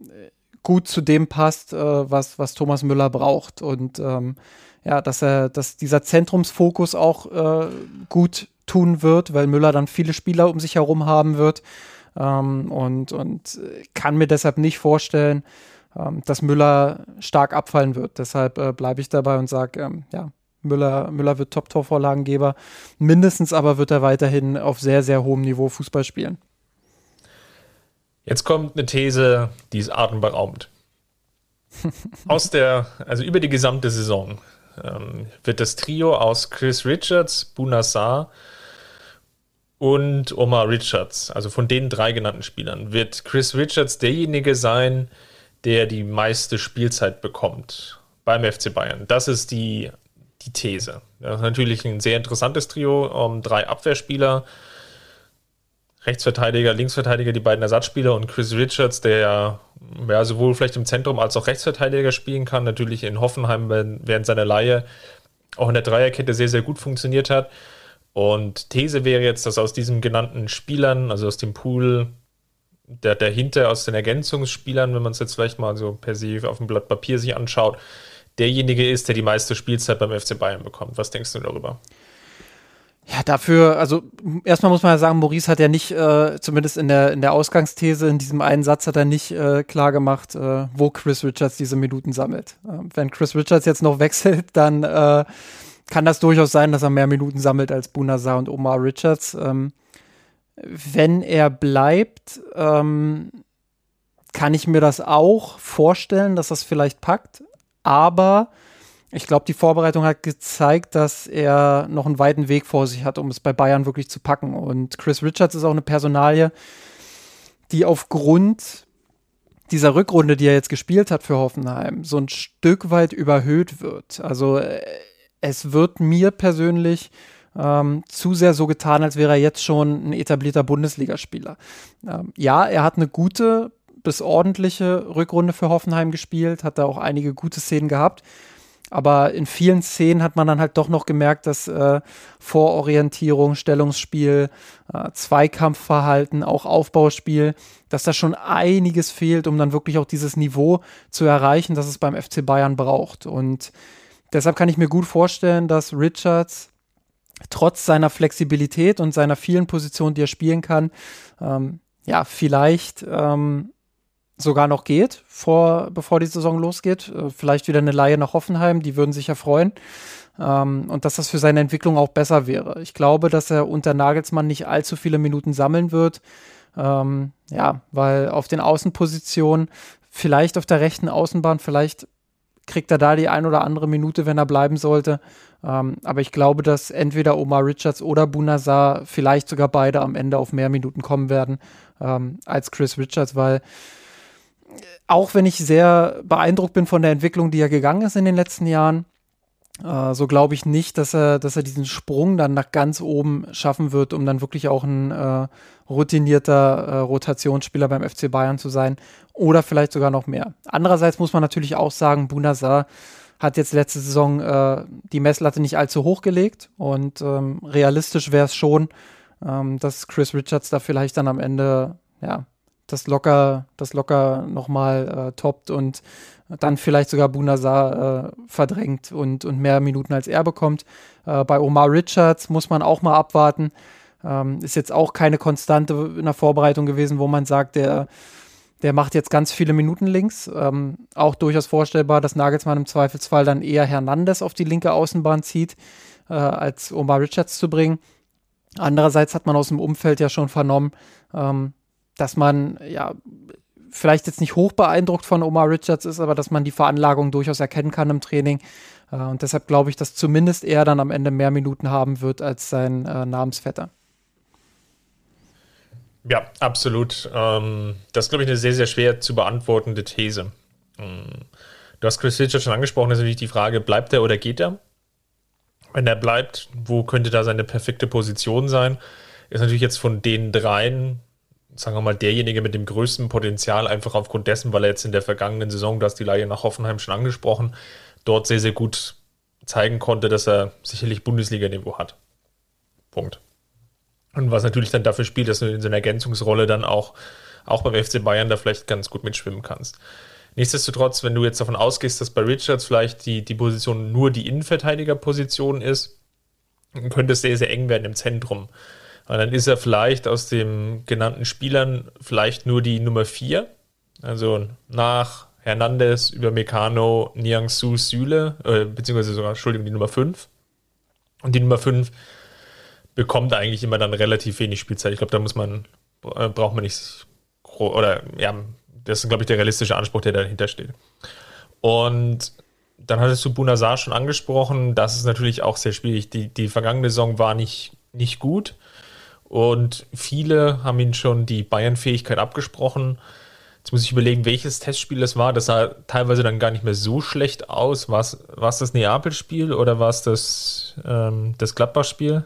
gut zu dem passt, äh, was, was Thomas Müller braucht. Und ähm, ja, dass er, dass dieser Zentrumsfokus auch äh, gut tun wird, weil Müller dann viele Spieler um sich herum haben wird. Ähm, und, und kann mir deshalb nicht vorstellen, ähm, dass Müller stark abfallen wird. Deshalb äh, bleibe ich dabei und sage, ähm, ja, Müller, Müller wird Top-Torvorlagengeber. Mindestens aber wird er weiterhin auf sehr, sehr hohem Niveau Fußball spielen. Jetzt kommt eine These, die ist atemberaubend. aus der, also über die gesamte Saison ähm, wird das Trio aus Chris Richards, Bunassar und Omar Richards, also von den drei genannten Spielern, wird Chris Richards derjenige sein, der die meiste Spielzeit bekommt beim FC Bayern. Das ist die, die These. Ist natürlich ein sehr interessantes Trio, um, drei Abwehrspieler, Rechtsverteidiger, Linksverteidiger, die beiden Ersatzspieler und Chris Richards, der ja, sowohl vielleicht im Zentrum als auch Rechtsverteidiger spielen kann, natürlich in Hoffenheim während seiner Leihe auch in der Dreierkette sehr, sehr gut funktioniert hat. Und These wäre jetzt, dass aus diesen genannten Spielern, also aus dem Pool der dahinter, aus den Ergänzungsspielern, wenn man es jetzt vielleicht mal so per se auf dem Blatt Papier sich anschaut, derjenige ist, der die meiste Spielzeit beim FC Bayern bekommt. Was denkst du darüber? Ja, dafür, also erstmal muss man ja sagen, Maurice hat ja nicht, äh, zumindest in der, in der Ausgangsthese, in diesem einen Satz hat er nicht äh, klar gemacht, äh, wo Chris Richards diese Minuten sammelt. Ähm, wenn Chris Richards jetzt noch wechselt, dann äh, kann das durchaus sein, dass er mehr Minuten sammelt als Bunazar und Omar Richards. Ähm, wenn er bleibt, ähm, kann ich mir das auch vorstellen, dass das vielleicht packt. Aber ich glaube, die Vorbereitung hat gezeigt, dass er noch einen weiten Weg vor sich hat, um es bei Bayern wirklich zu packen. Und Chris Richards ist auch eine Personalie, die aufgrund dieser Rückrunde, die er jetzt gespielt hat für Hoffenheim, so ein Stück weit überhöht wird. Also äh, es wird mir persönlich ähm, zu sehr so getan, als wäre er jetzt schon ein etablierter Bundesligaspieler. Ähm, ja, er hat eine gute bis ordentliche Rückrunde für Hoffenheim gespielt, hat da auch einige gute Szenen gehabt. Aber in vielen Szenen hat man dann halt doch noch gemerkt, dass äh, Vororientierung, Stellungsspiel, äh, Zweikampfverhalten, auch Aufbauspiel, dass da schon einiges fehlt, um dann wirklich auch dieses Niveau zu erreichen, das es beim FC Bayern braucht. Und deshalb kann ich mir gut vorstellen, dass Richards trotz seiner Flexibilität und seiner vielen Positionen, die er spielen kann, ähm, ja, vielleicht ähm, sogar noch geht, vor, bevor die Saison losgeht. Äh, vielleicht wieder eine Laie nach Hoffenheim, die würden sich ja freuen. Ähm, und dass das für seine Entwicklung auch besser wäre. Ich glaube, dass er unter Nagelsmann nicht allzu viele Minuten sammeln wird. Ähm, ja, weil auf den Außenpositionen, vielleicht auf der rechten Außenbahn, vielleicht kriegt er da die ein oder andere Minute, wenn er bleiben sollte. Ähm, aber ich glaube, dass entweder Omar Richards oder Bunazar, vielleicht sogar beide am Ende auf mehr Minuten kommen werden ähm, als Chris Richards, weil auch wenn ich sehr beeindruckt bin von der Entwicklung, die er gegangen ist in den letzten Jahren, äh, so glaube ich nicht, dass er, dass er diesen Sprung dann nach ganz oben schaffen wird, um dann wirklich auch ein äh, routinierter äh, Rotationsspieler beim FC Bayern zu sein oder vielleicht sogar noch mehr. Andererseits muss man natürlich auch sagen, Bunazar hat jetzt letzte Saison äh, die Messlatte nicht allzu hoch gelegt und ähm, realistisch wäre es schon, ähm, dass Chris Richards da vielleicht dann am Ende ja, das locker, das locker nochmal äh, toppt und dann vielleicht sogar Bunazar äh, verdrängt und, und mehr Minuten als er bekommt. Äh, bei Omar Richards muss man auch mal abwarten. Ähm, ist jetzt auch keine Konstante in der Vorbereitung gewesen, wo man sagt, der, der macht jetzt ganz viele Minuten links. Ähm, auch durchaus vorstellbar, dass Nagelsmann im Zweifelsfall dann eher Hernandez auf die linke Außenbahn zieht, äh, als Omar Richards zu bringen. Andererseits hat man aus dem Umfeld ja schon vernommen, ähm, dass man ja vielleicht jetzt nicht hoch beeindruckt von Omar Richards ist, aber dass man die Veranlagung durchaus erkennen kann im Training. Äh, und deshalb glaube ich, dass zumindest er dann am Ende mehr Minuten haben wird als sein äh, Namensvetter. Ja, absolut. Ähm, das ist, glaube ich, eine sehr, sehr schwer zu beantwortende These. Ähm, du hast Chris Richards schon angesprochen, das ist natürlich die Frage, bleibt er oder geht er? Wenn er bleibt, wo könnte da seine perfekte Position sein? Ist natürlich jetzt von den dreien sagen wir mal, derjenige mit dem größten Potenzial, einfach aufgrund dessen, weil er jetzt in der vergangenen Saison, du hast die Leihe nach Hoffenheim schon angesprochen, dort sehr, sehr gut zeigen konnte, dass er sicherlich Bundesliga-Niveau hat. Punkt. Und was natürlich dann dafür spielt, dass du in so einer Ergänzungsrolle dann auch, auch beim FC Bayern da vielleicht ganz gut mitschwimmen kannst. Nichtsdestotrotz, wenn du jetzt davon ausgehst, dass bei Richards vielleicht die, die Position nur die Innenverteidigerposition ist, könnte es sehr, sehr eng werden im Zentrum. Und dann ist er vielleicht aus den genannten Spielern vielleicht nur die Nummer 4. Also nach Hernandez über Meccano, Niangsu, Süle, äh, beziehungsweise sogar, Entschuldigung, die Nummer 5. Und die Nummer 5 bekommt eigentlich immer dann relativ wenig Spielzeit. Ich glaube, da muss man, äh, braucht man nicht, oder ja, das ist, glaube ich, der realistische Anspruch, der dahinter steht. Und dann hattest du Bunazar schon angesprochen. Das ist natürlich auch sehr schwierig. Die, die vergangene Saison war nicht, nicht gut. Und viele haben ihn schon die Bayern-Fähigkeit abgesprochen. Jetzt muss ich überlegen, welches Testspiel das war. Das sah teilweise dann gar nicht mehr so schlecht aus. War es das Neapel-Spiel oder war es das, ähm, das Gladbach-Spiel?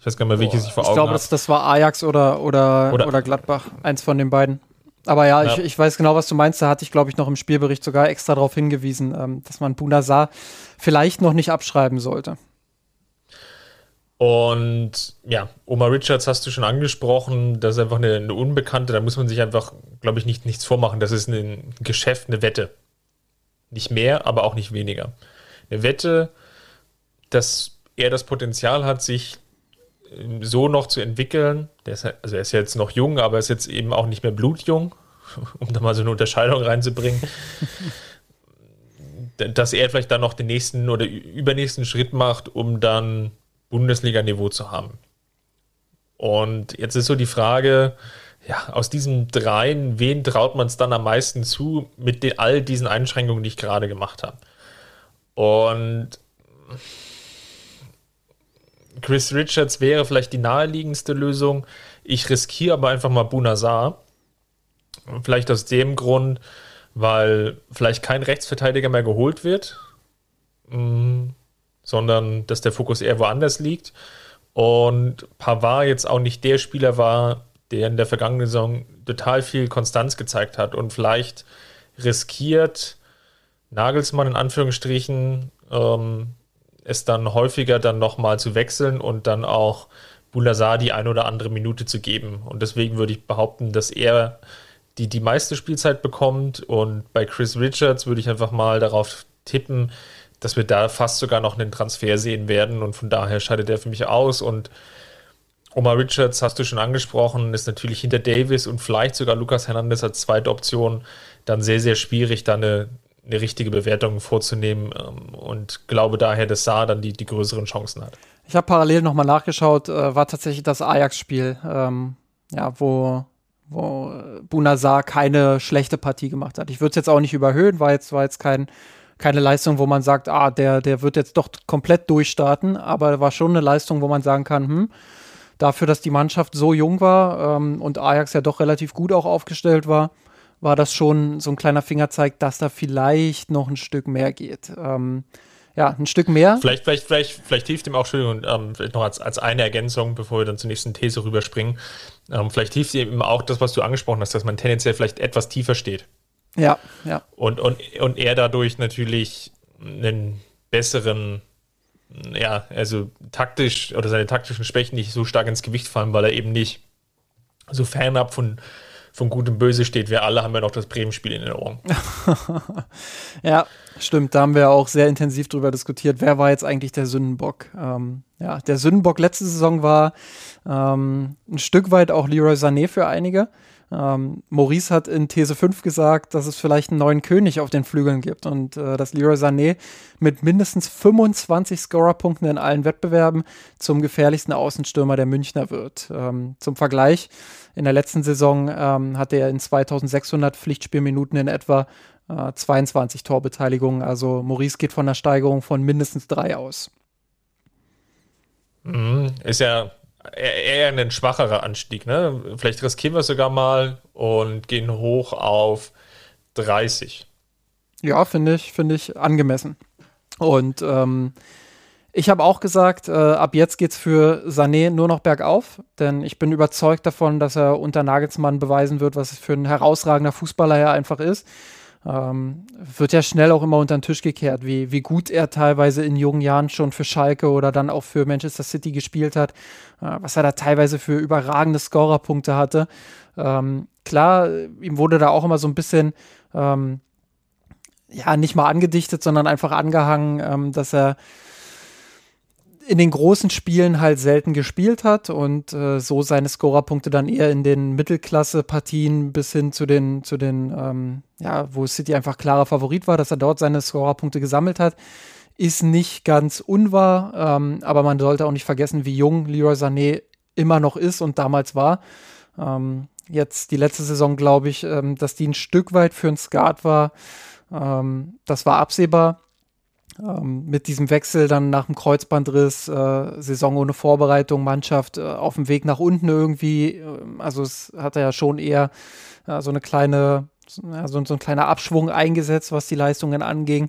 Ich weiß gar nicht mehr, welches ich vor Augen habe. Ich glaube, das, das war Ajax oder, oder, oder, oder, Gladbach. Eins von den beiden. Aber ja, ja. Ich, ich weiß genau, was du meinst. Da hatte ich, glaube ich, noch im Spielbericht sogar extra darauf hingewiesen, ähm, dass man Bunazar vielleicht noch nicht abschreiben sollte. Und ja, Oma Richards hast du schon angesprochen, das ist einfach eine, eine Unbekannte, da muss man sich einfach, glaube ich, nicht, nichts vormachen. Das ist ein Geschäft, eine Wette. Nicht mehr, aber auch nicht weniger. Eine Wette, dass er das Potenzial hat, sich ähm, so noch zu entwickeln. Der ist, also er ist jetzt noch jung, aber ist jetzt eben auch nicht mehr blutjung, um da mal so eine Unterscheidung reinzubringen. dass er vielleicht dann noch den nächsten oder übernächsten Schritt macht, um dann Bundesliga-Niveau zu haben. Und jetzt ist so die Frage, ja, aus diesen dreien, wen traut man es dann am meisten zu mit den, all diesen Einschränkungen, die ich gerade gemacht habe? Und Chris Richards wäre vielleicht die naheliegendste Lösung. Ich riskiere aber einfach mal Bunazar. Vielleicht aus dem Grund, weil vielleicht kein Rechtsverteidiger mehr geholt wird. Mm, sondern dass der Fokus eher woanders liegt. Und Pavard jetzt auch nicht der Spieler war, der in der vergangenen Saison total viel Konstanz gezeigt hat und vielleicht riskiert, Nagelsmann in Anführungsstrichen, ähm, es dann häufiger dann nochmal zu wechseln und dann auch Boulazar die ein oder andere Minute zu geben. Und deswegen würde ich behaupten, dass er die, die meiste Spielzeit bekommt. Und bei Chris Richards würde ich einfach mal darauf tippen, dass wir da fast sogar noch einen Transfer sehen werden und von daher scheidet er für mich aus und Omar Richards hast du schon angesprochen, ist natürlich hinter Davis und vielleicht sogar Lukas Hernandez als zweite Option dann sehr, sehr schwierig, da eine, eine richtige Bewertung vorzunehmen ähm, und glaube daher, dass Saar dann die, die größeren Chancen hat. Ich habe parallel nochmal nachgeschaut, äh, war tatsächlich das Ajax-Spiel, ähm, ja, wo, wo Bunazar keine schlechte Partie gemacht hat. Ich würde es jetzt auch nicht überhöhen, war jetzt, war jetzt kein keine Leistung, wo man sagt, ah, der, der wird jetzt doch komplett durchstarten, aber war schon eine Leistung, wo man sagen kann, hm, dafür, dass die Mannschaft so jung war ähm, und Ajax ja doch relativ gut auch aufgestellt war, war das schon so ein kleiner Fingerzeig, dass da vielleicht noch ein Stück mehr geht. Ähm, ja, ein Stück mehr. Vielleicht, vielleicht, vielleicht, vielleicht hilft ihm auch, Entschuldigung, ähm, vielleicht noch als, als eine Ergänzung, bevor wir dann zur nächsten These rüberspringen. Ähm, vielleicht hilft ihm auch das, was du angesprochen hast, dass man tendenziell vielleicht etwas tiefer steht. Ja, ja. Und, und, und er dadurch natürlich einen besseren, ja, also taktisch oder seine taktischen Schwächen nicht so stark ins Gewicht fallen, weil er eben nicht so fernab von, von Gut und Böse steht. Wir alle haben ja noch das Bremen-Spiel in den Ohren. ja, stimmt. Da haben wir auch sehr intensiv drüber diskutiert. Wer war jetzt eigentlich der Sündenbock? Ähm, ja, der Sündenbock letzte Saison war ähm, ein Stück weit auch Leroy Sané für einige. Ähm, Maurice hat in These 5 gesagt, dass es vielleicht einen neuen König auf den Flügeln gibt und äh, dass Leroy Sané mit mindestens 25 Scorerpunkten in allen Wettbewerben zum gefährlichsten Außenstürmer der Münchner wird. Ähm, zum Vergleich, in der letzten Saison ähm, hatte er in 2600 Pflichtspielminuten in etwa äh, 22 Torbeteiligungen. Also Maurice geht von einer Steigerung von mindestens drei aus. Mhm, ist ja eher ein schwacherer Anstieg. Ne? Vielleicht riskieren wir sogar mal und gehen hoch auf 30. Ja, finde ich, finde ich angemessen. Und ähm, ich habe auch gesagt, äh, ab jetzt geht es für Sané nur noch bergauf, denn ich bin überzeugt davon, dass er unter Nagelsmann beweisen wird, was für ein herausragender Fußballer er einfach ist ähm, wird ja schnell auch immer unter den Tisch gekehrt, wie, wie gut er teilweise in jungen Jahren schon für Schalke oder dann auch für Manchester City gespielt hat, äh, was er da teilweise für überragende Scorerpunkte hatte. Ähm, klar, ihm wurde da auch immer so ein bisschen, ähm, ja, nicht mal angedichtet, sondern einfach angehangen, ähm, dass er in den großen Spielen halt selten gespielt hat und äh, so seine Scorerpunkte dann eher in den Mittelklasse-Partien bis hin zu den, zu den, ähm, ja, wo City einfach klarer Favorit war, dass er dort seine Scorerpunkte gesammelt hat. ist nicht ganz unwahr, ähm, aber man sollte auch nicht vergessen, wie jung Leroy Sané immer noch ist und damals war. Ähm, jetzt die letzte Saison glaube ich, ähm, dass die ein Stück weit für ein Skat war. Ähm, das war absehbar. Ähm, mit diesem Wechsel dann nach dem Kreuzbandriss, äh, Saison ohne Vorbereitung, Mannschaft äh, auf dem Weg nach unten irgendwie. Äh, also es hat ja schon eher äh, so eine kleine, so, so ein kleiner Abschwung eingesetzt, was die Leistungen anging.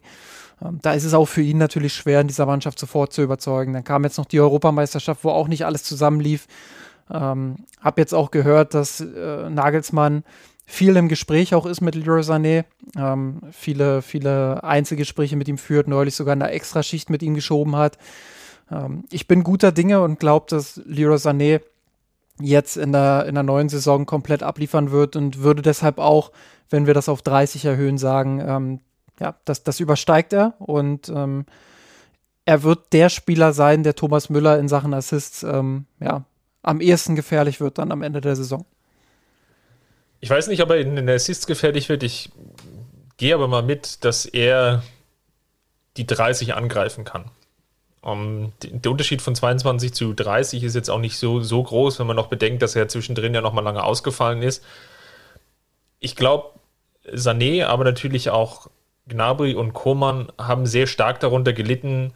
Ähm, da ist es auch für ihn natürlich schwer, in dieser Mannschaft sofort zu überzeugen. Dann kam jetzt noch die Europameisterschaft, wo auch nicht alles zusammenlief. Ähm, hab jetzt auch gehört, dass äh, Nagelsmann viel im Gespräch auch ist mit Leroy Sané. Ähm, viele, viele Einzelgespräche mit ihm führt, neulich sogar eine Extraschicht mit ihm geschoben hat. Ähm, ich bin guter Dinge und glaube, dass Leroy Sané jetzt in der, in der neuen Saison komplett abliefern wird und würde deshalb auch, wenn wir das auf 30 erhöhen, sagen, ähm, ja, das, das übersteigt er und ähm, er wird der Spieler sein, der Thomas Müller in Sachen Assists ähm, ja, am ehesten gefährlich wird dann am Ende der Saison. Ich weiß nicht, ob er in den Assists gefährlich wird. Ich gehe aber mal mit, dass er die 30 angreifen kann. Um, der Unterschied von 22 zu 30 ist jetzt auch nicht so, so groß, wenn man noch bedenkt, dass er zwischendrin ja noch mal lange ausgefallen ist. Ich glaube, Sané, aber natürlich auch Gnabry und Koman haben sehr stark darunter gelitten,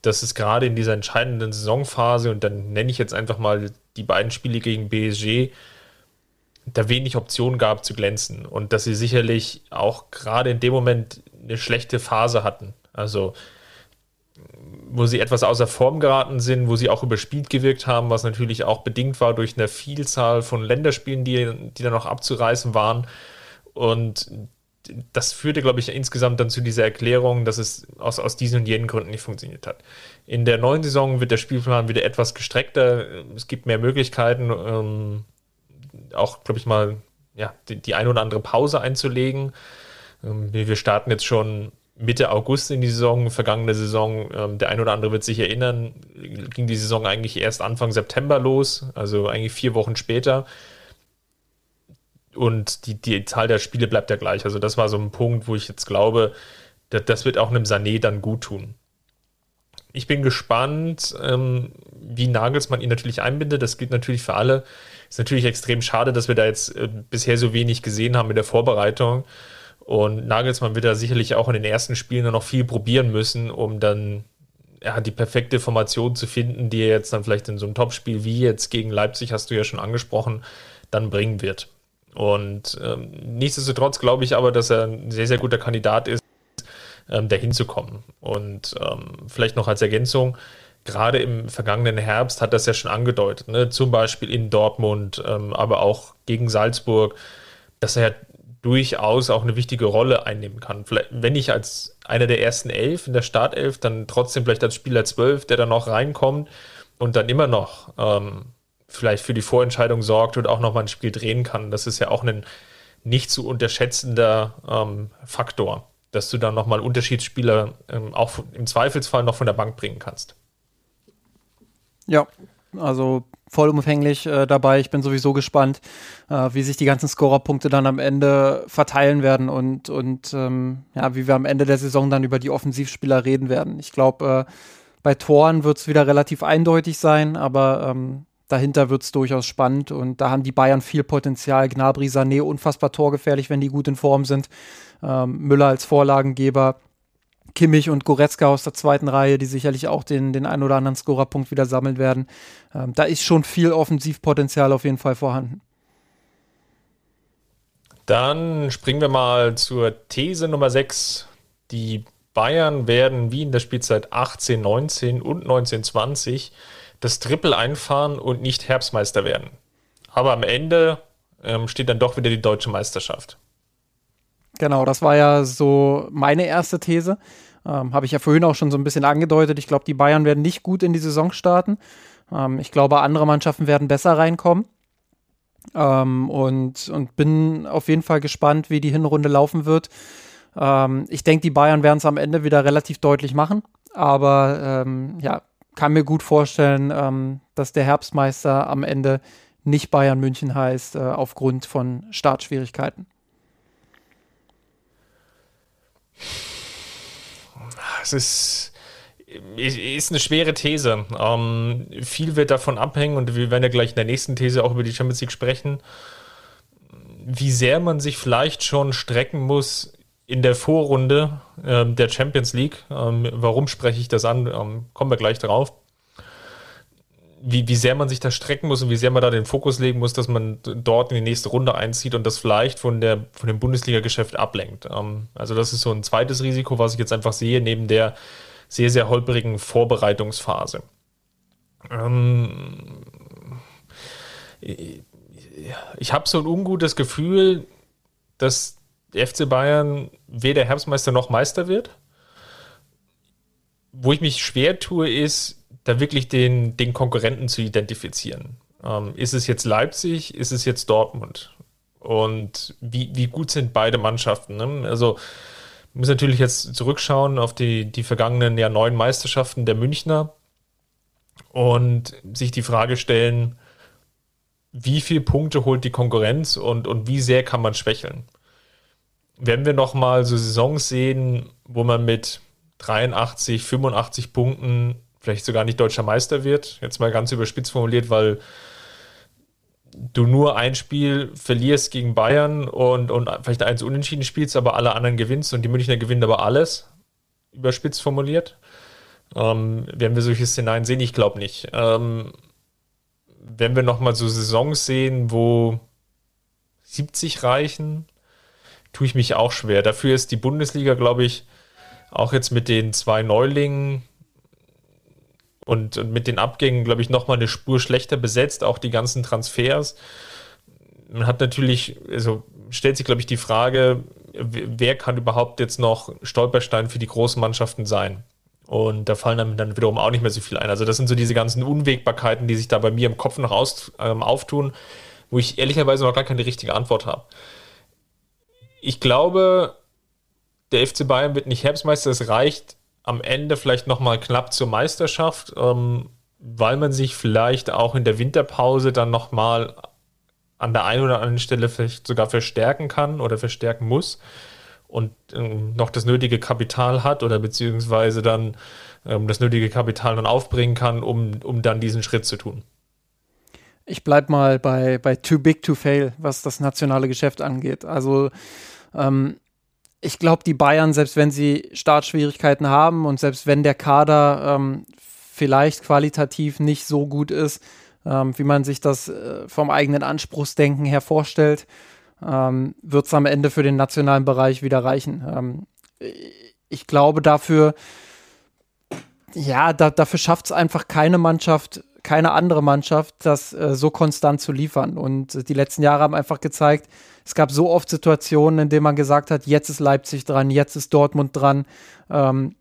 dass es gerade in dieser entscheidenden Saisonphase, und dann nenne ich jetzt einfach mal die beiden Spiele gegen BSG, da wenig Optionen gab zu glänzen und dass sie sicherlich auch gerade in dem Moment eine schlechte Phase hatten. Also wo sie etwas außer Form geraten sind, wo sie auch überspielt gewirkt haben, was natürlich auch bedingt war durch eine Vielzahl von Länderspielen, die, die dann noch abzureißen waren. Und das führte, glaube ich, insgesamt dann zu dieser Erklärung, dass es aus, aus diesen und jenen Gründen nicht funktioniert hat. In der neuen Saison wird der Spielplan wieder etwas gestreckter. Es gibt mehr Möglichkeiten, ähm, auch, glaube ich, mal ja, die, die eine oder andere Pause einzulegen. Ähm, wir starten jetzt schon Mitte August in die Saison, vergangene Saison. Ähm, der eine oder andere wird sich erinnern, ging die Saison eigentlich erst Anfang September los, also eigentlich vier Wochen später und die, die Zahl der Spiele bleibt ja gleich. Also das war so ein Punkt, wo ich jetzt glaube, das, das wird auch einem Sané dann gut tun. Ich bin gespannt, ähm, wie Nagelsmann ihn natürlich einbindet. Das gilt natürlich für alle. Ist natürlich extrem schade, dass wir da jetzt äh, bisher so wenig gesehen haben in der Vorbereitung. Und Nagelsmann wird da sicherlich auch in den ersten Spielen noch viel probieren müssen, um dann ja, die perfekte Formation zu finden, die er jetzt dann vielleicht in so einem Topspiel wie jetzt gegen Leipzig, hast du ja schon angesprochen, dann bringen wird. Und ähm, nichtsdestotrotz glaube ich aber, dass er ein sehr, sehr guter Kandidat ist, ähm, dahin zu. Und ähm, vielleicht noch als Ergänzung, gerade im vergangenen Herbst hat das ja schon angedeutet, ne? zum Beispiel in Dortmund, ähm, aber auch gegen Salzburg, dass er durchaus auch eine wichtige Rolle einnehmen kann. Vielleicht, wenn nicht als einer der ersten elf in der Startelf, dann trotzdem vielleicht als Spieler zwölf, der dann noch reinkommt und dann immer noch ähm, vielleicht für die Vorentscheidung sorgt und auch nochmal ein Spiel drehen kann. Das ist ja auch ein nicht zu unterschätzender ähm, Faktor, dass du dann nochmal Unterschiedsspieler ähm, auch im Zweifelsfall noch von der Bank bringen kannst. Ja, also vollumfänglich äh, dabei. Ich bin sowieso gespannt, äh, wie sich die ganzen Scorerpunkte dann am Ende verteilen werden und, und ähm, ja, wie wir am Ende der Saison dann über die Offensivspieler reden werden. Ich glaube, äh, bei Toren wird es wieder relativ eindeutig sein, aber ähm, dahinter wird es durchaus spannend und da haben die Bayern viel Potenzial. Gnabry, Sané unfassbar torgefährlich, wenn die gut in Form sind. Ähm, Müller als Vorlagengeber. Kimmich und Goretzka aus der zweiten Reihe, die sicherlich auch den, den ein oder anderen Scorerpunkt wieder sammeln werden. Ähm, da ist schon viel Offensivpotenzial auf jeden Fall vorhanden. Dann springen wir mal zur These Nummer 6. Die Bayern werden wie in der Spielzeit 18, 19 und 19, 20 das Triple einfahren und nicht Herbstmeister werden. Aber am Ende ähm, steht dann doch wieder die deutsche Meisterschaft. Genau, das war ja so meine erste These. Ähm, Habe ich ja vorhin auch schon so ein bisschen angedeutet. Ich glaube, die Bayern werden nicht gut in die Saison starten. Ähm, ich glaube, andere Mannschaften werden besser reinkommen. Ähm, und, und bin auf jeden Fall gespannt, wie die Hinrunde laufen wird. Ähm, ich denke, die Bayern werden es am Ende wieder relativ deutlich machen. Aber ähm, ja, kann mir gut vorstellen, ähm, dass der Herbstmeister am Ende nicht Bayern München heißt, äh, aufgrund von Startschwierigkeiten. Es ist ist eine schwere These. Ähm, viel wird davon abhängen und wir werden ja gleich in der nächsten These auch über die Champions League sprechen, wie sehr man sich vielleicht schon strecken muss in der Vorrunde ähm, der Champions League. Ähm, warum spreche ich das an? Ähm, kommen wir gleich drauf. Wie, wie sehr man sich da strecken muss und wie sehr man da den Fokus legen muss, dass man dort in die nächste Runde einzieht und das vielleicht von, der, von dem Bundesliga-Geschäft ablenkt. Ähm, also das ist so ein zweites Risiko, was ich jetzt einfach sehe, neben der sehr, sehr holprigen Vorbereitungsphase. Ähm, ich habe so ein ungutes Gefühl, dass FC Bayern weder Herbstmeister noch Meister wird. Wo ich mich schwer tue, ist, da wirklich den, den Konkurrenten zu identifizieren. Ähm, ist es jetzt Leipzig? Ist es jetzt Dortmund? Und wie, wie gut sind beide Mannschaften? Ne? Also, muss natürlich jetzt zurückschauen auf die, die vergangenen ja, neun Meisterschaften der Münchner und sich die Frage stellen, wie viele Punkte holt die Konkurrenz und, und wie sehr kann man schwächeln? Wenn wir nochmal so Saisons sehen, wo man mit 83, 85 Punkten vielleicht sogar nicht deutscher Meister wird, jetzt mal ganz überspitzt formuliert, weil du nur ein Spiel verlierst gegen Bayern und, und vielleicht eins unentschieden spielst, aber alle anderen gewinnst und die Münchner gewinnen aber alles, überspitzt formuliert. Ähm, werden wir solche Szenarien sehen? Ich glaube nicht. Ähm, wenn wir nochmal so Saisons sehen, wo 70 reichen, tue ich mich auch schwer. Dafür ist die Bundesliga, glaube ich, auch jetzt mit den zwei Neulingen und, und mit den Abgängen, glaube ich, nochmal eine Spur schlechter besetzt, auch die ganzen Transfers. Man hat natürlich, also stellt sich, glaube ich, die Frage, wer kann überhaupt jetzt noch Stolperstein für die großen Mannschaften sein? Und da fallen dann, dann wiederum auch nicht mehr so viel ein. Also das sind so diese ganzen Unwägbarkeiten, die sich da bei mir im Kopf noch aus, ähm, auftun, wo ich ehrlicherweise noch gar keine richtige Antwort habe. Ich glaube, der FC Bayern wird nicht Herbstmeister. Es reicht am Ende vielleicht nochmal knapp zur Meisterschaft, ähm, weil man sich vielleicht auch in der Winterpause dann nochmal an der einen oder anderen Stelle vielleicht sogar verstärken kann oder verstärken muss und ähm, noch das nötige Kapital hat oder beziehungsweise dann ähm, das nötige Kapital dann aufbringen kann, um, um dann diesen Schritt zu tun. Ich bleibe mal bei, bei Too Big to Fail, was das nationale Geschäft angeht. Also ähm, ich glaube, die Bayern, selbst wenn sie Startschwierigkeiten haben und selbst wenn der Kader ähm, vielleicht qualitativ nicht so gut ist, ähm, wie man sich das äh, vom eigenen Anspruchsdenken her vorstellt, ähm, wird es am Ende für den nationalen Bereich wieder reichen. Ähm, ich glaube dafür, ja, da, dafür schafft es einfach keine Mannschaft, keine andere Mannschaft, das äh, so konstant zu liefern. Und äh, die letzten Jahre haben einfach gezeigt, es gab so oft Situationen, in denen man gesagt hat, jetzt ist Leipzig dran, jetzt ist Dortmund dran. Ähm,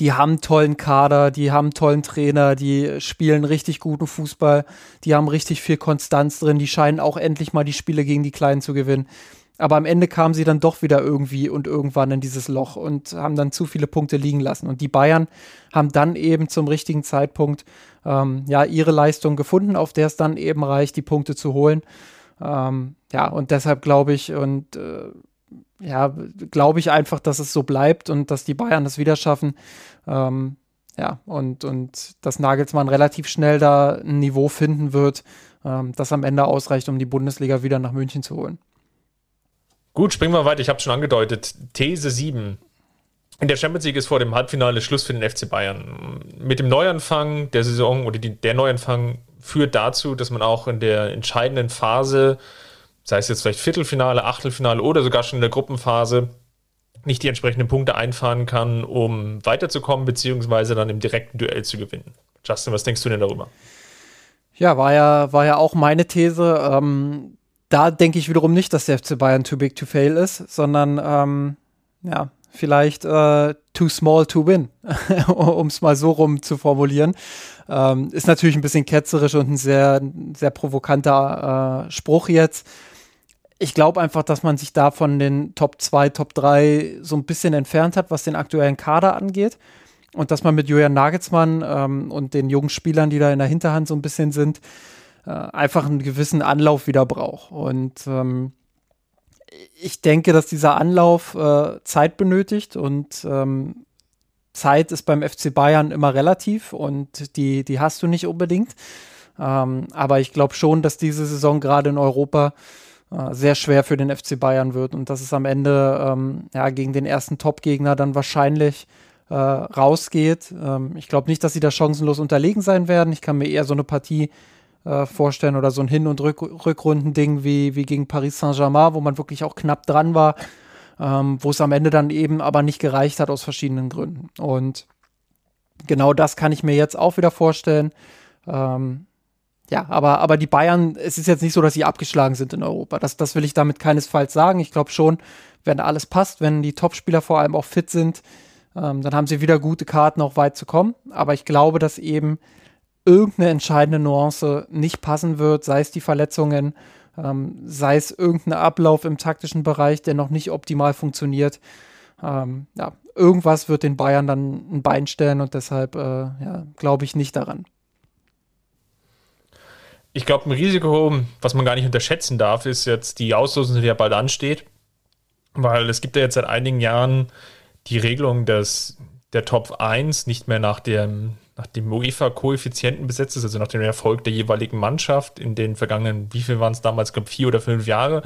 die haben tollen Kader, die haben tollen Trainer, die spielen richtig guten Fußball, die haben richtig viel Konstanz drin, die scheinen auch endlich mal die Spiele gegen die Kleinen zu gewinnen. Aber am Ende kamen sie dann doch wieder irgendwie und irgendwann in dieses Loch und haben dann zu viele Punkte liegen lassen. Und die Bayern haben dann eben zum richtigen Zeitpunkt ähm, ja ihre Leistung gefunden, auf der es dann eben reicht, die Punkte zu holen. Ähm, ja, und deshalb glaube ich und äh, ja, glaube ich einfach, dass es so bleibt und dass die Bayern das wieder schaffen. Ähm, ja, und, und dass Nagelsmann relativ schnell da ein Niveau finden wird, ähm, das am Ende ausreicht, um die Bundesliga wieder nach München zu holen. Gut, springen wir weiter. Ich habe schon angedeutet. These 7. In der Champions League ist vor dem Halbfinale Schluss für den FC Bayern. Mit dem Neuanfang der Saison oder die, der Neuanfang führt dazu, dass man auch in der entscheidenden Phase sei es jetzt vielleicht Viertelfinale, Achtelfinale oder sogar schon in der Gruppenphase, nicht die entsprechenden Punkte einfahren kann, um weiterzukommen, beziehungsweise dann im direkten Duell zu gewinnen. Justin, was denkst du denn darüber? Ja, war ja, war ja auch meine These. Ähm, da denke ich wiederum nicht, dass der FC Bayern too big to fail ist, sondern ähm, ja, vielleicht äh, too small to win, um es mal so rum zu formulieren. Ähm, ist natürlich ein bisschen ketzerisch und ein sehr, sehr provokanter äh, Spruch jetzt ich glaube einfach, dass man sich da von den Top 2, Top 3 so ein bisschen entfernt hat, was den aktuellen Kader angeht. Und dass man mit Julian Nagelsmann ähm, und den jungen Spielern, die da in der Hinterhand so ein bisschen sind, äh, einfach einen gewissen Anlauf wieder braucht. Und ähm, ich denke, dass dieser Anlauf äh, Zeit benötigt und ähm, Zeit ist beim FC Bayern immer relativ und die, die hast du nicht unbedingt. Ähm, aber ich glaube schon, dass diese Saison gerade in Europa äh, sehr schwer für den FC Bayern wird und dass es am Ende ähm, ja, gegen den ersten Top-Gegner dann wahrscheinlich äh, rausgeht. Ähm, ich glaube nicht, dass sie da chancenlos unterlegen sein werden. Ich kann mir eher so eine Partie äh, vorstellen oder so ein Hin- und Rück Rückrundending wie, wie gegen Paris Saint-Germain, wo man wirklich auch knapp dran war, ähm, wo es am Ende dann eben aber nicht gereicht hat aus verschiedenen Gründen. Und genau das kann ich mir jetzt auch wieder vorstellen. Ähm, ja, aber, aber die Bayern, es ist jetzt nicht so, dass sie abgeschlagen sind in Europa. Das, das will ich damit keinesfalls sagen. Ich glaube schon, wenn alles passt, wenn die Topspieler vor allem auch fit sind, ähm, dann haben sie wieder gute Karten, auch weit zu kommen. Aber ich glaube, dass eben irgendeine entscheidende Nuance nicht passen wird, sei es die Verletzungen, ähm, sei es irgendein Ablauf im taktischen Bereich, der noch nicht optimal funktioniert. Ähm, ja, irgendwas wird den Bayern dann ein Bein stellen und deshalb äh, ja, glaube ich nicht daran. Ich glaube, ein Risiko, was man gar nicht unterschätzen darf, ist jetzt die Auslosung, die ja bald ansteht. Weil es gibt ja jetzt seit einigen Jahren die Regelung, dass der Top 1 nicht mehr nach dem, nach dem UEFA-Koeffizienten besetzt ist, also nach dem Erfolg der jeweiligen Mannschaft in den vergangenen, wie viel waren es damals, glaube vier oder fünf Jahre,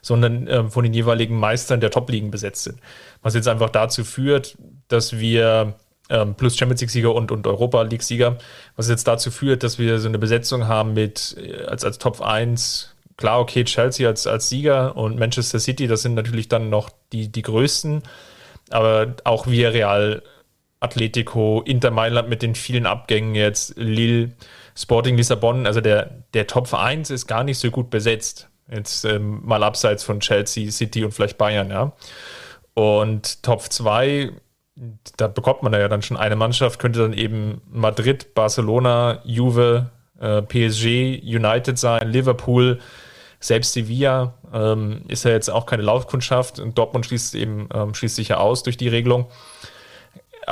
sondern äh, von den jeweiligen Meistern der Top-Ligen besetzt sind. Was jetzt einfach dazu führt, dass wir ähm, plus Champions League-Sieger und, und Europa League-Sieger, was jetzt dazu führt, dass wir so eine Besetzung haben mit äh, als, als Top 1, klar, okay, Chelsea als, als Sieger und Manchester City, das sind natürlich dann noch die, die größten, aber auch Villarreal Atletico, Inter Mailand mit den vielen Abgängen jetzt, Lille, Sporting Lissabon, also der, der Top 1 ist gar nicht so gut besetzt. Jetzt ähm, mal abseits von Chelsea, City und vielleicht Bayern, ja. Und Top 2, da bekommt man ja dann schon eine Mannschaft, könnte dann eben Madrid, Barcelona, Juve, äh, PSG, United sein, Liverpool, selbst Sevilla ähm, ist ja jetzt auch keine Laufkundschaft und Dortmund schließt eben ähm, schließt sich ja aus durch die Regelung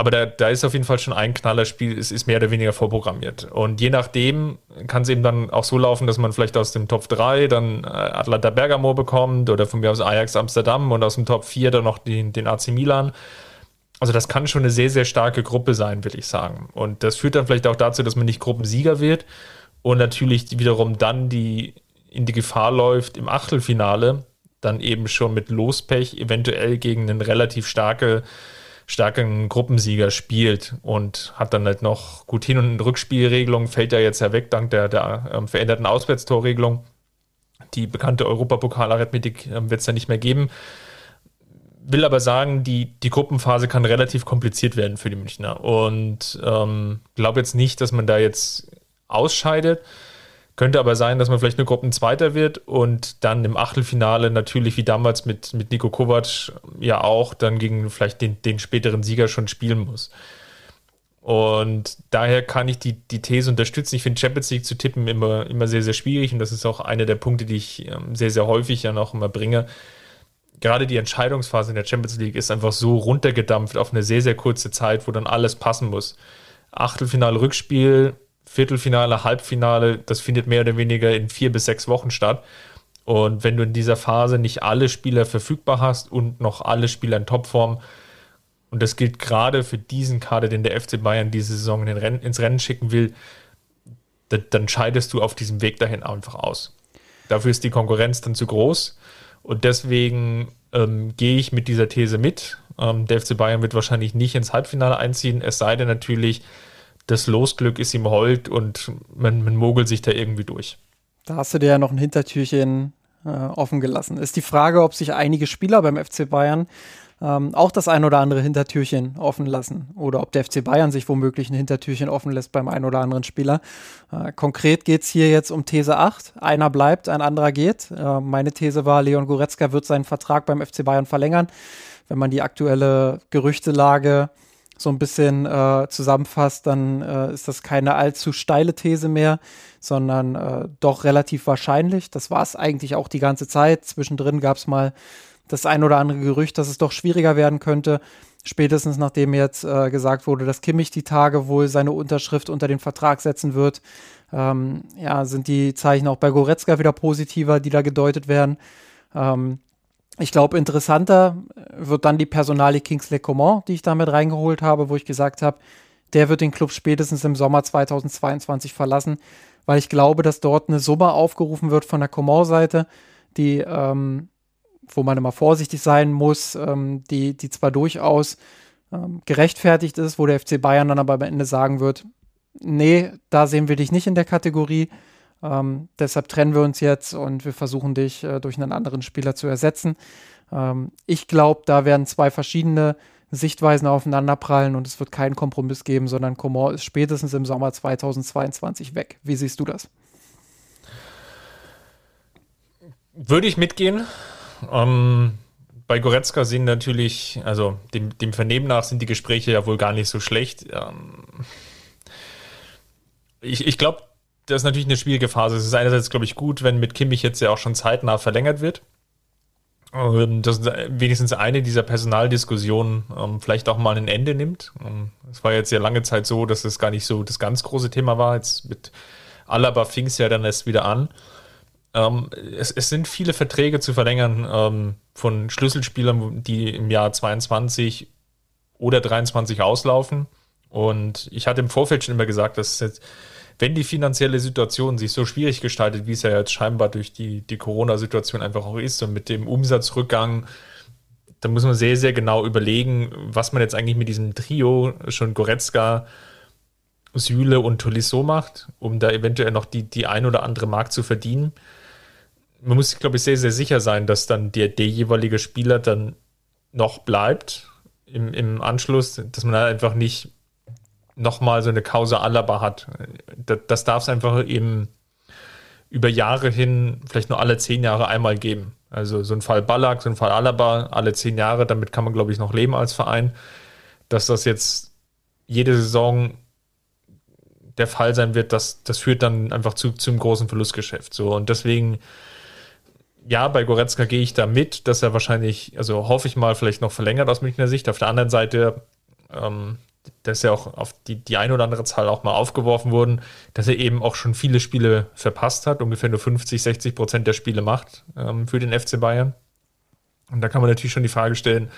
aber da, da ist auf jeden Fall schon ein Knallerspiel, es ist mehr oder weniger vorprogrammiert. Und je nachdem kann es eben dann auch so laufen, dass man vielleicht aus dem Top 3 dann äh, Atlanta Bergamo bekommt oder von mir aus Ajax Amsterdam und aus dem Top 4 dann noch den, den AC Milan. Also das kann schon eine sehr, sehr starke Gruppe sein, will ich sagen. Und das führt dann vielleicht auch dazu, dass man nicht Gruppensieger wird und natürlich wiederum dann die in die Gefahr läuft, im Achtelfinale dann eben schon mit Lospech eventuell gegen eine relativ starke starken Gruppensieger spielt und hat dann halt noch gut hin und Rückspielregelung fällt ja jetzt ja weg dank der, der ähm, veränderten Auswärtstorregelung. Die bekannte Europapokalarithmetik ähm, wird es ja nicht mehr geben. Will aber sagen, die, die Gruppenphase kann relativ kompliziert werden für die Münchner und ähm, glaube jetzt nicht, dass man da jetzt ausscheidet. Könnte aber sein, dass man vielleicht eine Gruppenzweiter wird und dann im Achtelfinale natürlich wie damals mit, mit Nico Kovac ja auch dann gegen vielleicht den, den späteren Sieger schon spielen muss. Und daher kann ich die, die These unterstützen. Ich finde Champions League zu tippen immer, immer sehr, sehr schwierig und das ist auch einer der Punkte, die ich ähm, sehr, sehr häufig ja noch immer bringe. Gerade die Entscheidungsphase in der Champions League ist einfach so runtergedampft auf eine sehr, sehr kurze Zeit, wo dann alles passen muss. Achtelfinale, Rückspiel, Viertelfinale, Halbfinale, das findet mehr oder weniger in vier bis sechs Wochen statt. Und wenn du in dieser Phase nicht alle Spieler verfügbar hast und noch alle Spieler in Topform, und das gilt gerade für diesen Kader, den der FC Bayern diese Saison in Rennen, ins Rennen schicken will, dann scheidest du auf diesem Weg dahin einfach aus. Dafür ist die Konkurrenz dann zu groß. Und deswegen ähm, gehe ich mit dieser These mit. Ähm, der FC Bayern wird wahrscheinlich nicht ins Halbfinale einziehen, es sei denn natürlich, das Losglück ist ihm hold und man, man mogelt sich da irgendwie durch. Da hast du dir ja noch ein Hintertürchen äh, offen gelassen. Ist die Frage, ob sich einige Spieler beim FC Bayern ähm, auch das ein oder andere Hintertürchen offen lassen oder ob der FC Bayern sich womöglich ein Hintertürchen offen lässt beim einen oder anderen Spieler. Äh, konkret geht es hier jetzt um These 8. Einer bleibt, ein anderer geht. Äh, meine These war, Leon Goretzka wird seinen Vertrag beim FC Bayern verlängern. Wenn man die aktuelle Gerüchtelage so ein bisschen äh, zusammenfasst, dann äh, ist das keine allzu steile These mehr, sondern äh, doch relativ wahrscheinlich. Das war es eigentlich auch die ganze Zeit. Zwischendrin gab es mal das ein oder andere Gerücht, dass es doch schwieriger werden könnte. Spätestens nachdem jetzt äh, gesagt wurde, dass Kimmich die Tage wohl seine Unterschrift unter den Vertrag setzen wird, ähm, ja, sind die Zeichen auch bei Goretzka wieder positiver, die da gedeutet werden. Ähm, Ich glaube, interessanter wird dann die Personalie Kingsley Coman, die ich damit reingeholt habe, wo ich gesagt habe, der wird den Club spätestens im Sommer 2022 verlassen, weil ich glaube, dass dort eine Summe aufgerufen wird von der Coman-Seite, die, ähm, wo man immer vorsichtig sein muss, ähm, die, die zwar durchaus ähm, gerechtfertigt ist, wo der FC Bayern dann aber am Ende sagen wird, nee, da sehen wir dich nicht in der Kategorie. Ähm, deshalb trennen wir uns jetzt und wir versuchen dich äh, durch einen anderen Spieler zu ersetzen. Ähm, ich glaube, da werden zwei verschiedene Sichtweisen aufeinanderprallen und es wird keinen Kompromiss geben, sondern Coman ist spätestens im Sommer 2022 weg. Wie siehst du das? Würde ich mitgehen. Ähm, bei Goretzka sind natürlich, also dem, dem, Vernehmen nach sind die Gespräche ja wohl gar nicht so schlecht. Ähm, ich ich glaube, das ist natürlich eine schwierige Phase. Es ist einerseits, glaube ich, gut, wenn mit Kimmich jetzt ja auch schon zeitnah verlängert wird. Dass wenigstens eine dieser Personaldiskussionen ähm, vielleicht auch mal ein Ende nimmt. Ähm, es war jetzt ja lange Zeit so, dass es gar nicht so das ganz große Thema war. Jetzt mit Alaba fing es ja dann erst wieder an. Ähm, es, es, sind viele Verträge zu verlängern ähm, von Schlüsselspielern, die im Jahr 22 oder 23 auslaufen. Und ich hatte im Vorfeld schon immer gesagt, dass jetzt wenn die finanzielle Situation sich so schwierig gestaltet, wie es ja jetzt scheinbar durch die, die Corona-Situation einfach auch ist und mit dem Umsatzrückgang, dann muss man sehr, sehr genau überlegen, was man jetzt eigentlich mit diesem Trio schon Goretzka, Süle und Tolisso macht, um da eventuell noch die, die ein oder andere Mark zu verdienen. Man muss, glaube ich, sehr, sehr sicher sein, dass dann der, der jeweilige Spieler dann noch bleibt im, im Anschluss, dass man halt einfach nicht nochmal so eine Causa Alaba hat. Das, das darf es einfach eben über Jahre hin, vielleicht nur alle zehn Jahre einmal geben. Also so ein Fall Ballack, so ein Fall Alaba, alle zehn Jahre, damit kann man, glaube ich, noch leben als Verein. Dass das jetzt jede Saison der Fall sein wird, das, das führt dann einfach zu, zum großen Verlustgeschäft. So, und deswegen, ja, bei Goretzka gehe ich da mit, dass er wahrscheinlich, also hoffe ich mal, vielleicht noch verlängert aus Münchner Sicht. Auf der anderen Seite, ähm, dass ja auch auf die, die eine oder andere Zahl auch mal aufgeworfen worden, dass er eben auch schon viele Spiele verpasst hat, ungefähr nur 50, 60 Prozent der Spiele macht ähm, für den FC Bayern. Und da kann man natürlich schon die Frage stellen,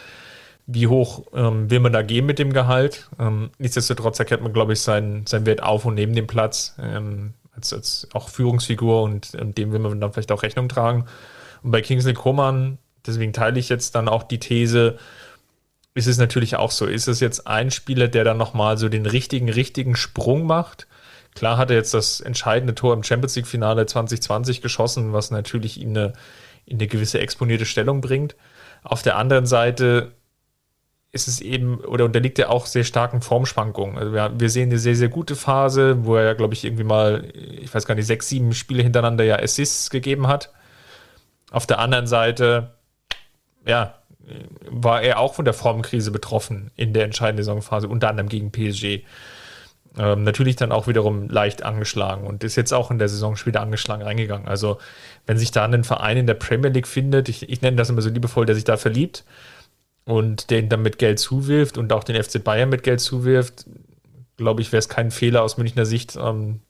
wie hoch ähm, will man da gehen mit dem Gehalt? Ähm, nichtsdestotrotz erkennt man, glaube ich, seinen, seinen Wert auf und neben dem Platz ähm, als, als auch Führungsfigur und, und dem will man dann vielleicht auch Rechnung tragen. Und bei Kingsley Coman, deswegen teile ich jetzt dann auch die These, ist es natürlich auch so. Ist es jetzt ein Spieler, der dann nochmal so den richtigen, richtigen Sprung macht? Klar hat er jetzt das entscheidende Tor im Champions League-Finale 2020 geschossen, was natürlich ihn eine, in eine gewisse exponierte Stellung bringt. Auf der anderen Seite ist es eben, oder unterliegt er auch sehr starken Formschwankungen. Also wir, wir sehen eine sehr, sehr gute Phase, wo er ja, glaube ich, irgendwie mal, ich weiß gar nicht, sechs, sieben Spiele hintereinander ja Assists gegeben hat. Auf der anderen Seite, ja, war er auch von der Formkrise betroffen in der entscheidenden Saisonphase, unter anderem gegen PSG. Ähm, natürlich dann auch wiederum leicht angeschlagen und ist jetzt auch in der Saison wieder angeschlagen reingegangen. Also, wenn sich da ein Verein in der Premier League findet, ich, ich nenne das immer so liebevoll, der sich da verliebt und den dann mit Geld zuwirft und auch den FC Bayern mit Geld zuwirft, glaube ich, wäre es kein Fehler aus Münchner Sicht, ähm,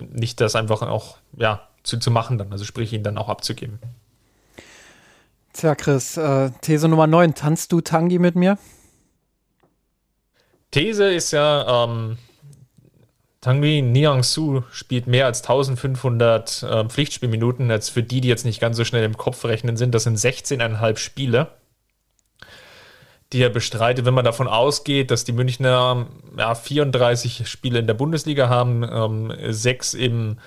nicht das einfach auch ja, zu, zu machen dann, also sprich ihn dann auch abzugeben. Tja, Chris, äh, These Nummer 9. Tanzt du Tangi mit mir? These ist ja, ähm, Tanguy Niangsu spielt mehr als 1500 äh, Pflichtspielminuten. Jetzt für die, die jetzt nicht ganz so schnell im Kopf rechnen sind, das sind 16,5 Spiele, die er bestreitet. Wenn man davon ausgeht, dass die Münchner ja, 34 Spiele in der Bundesliga haben, ähm, sechs im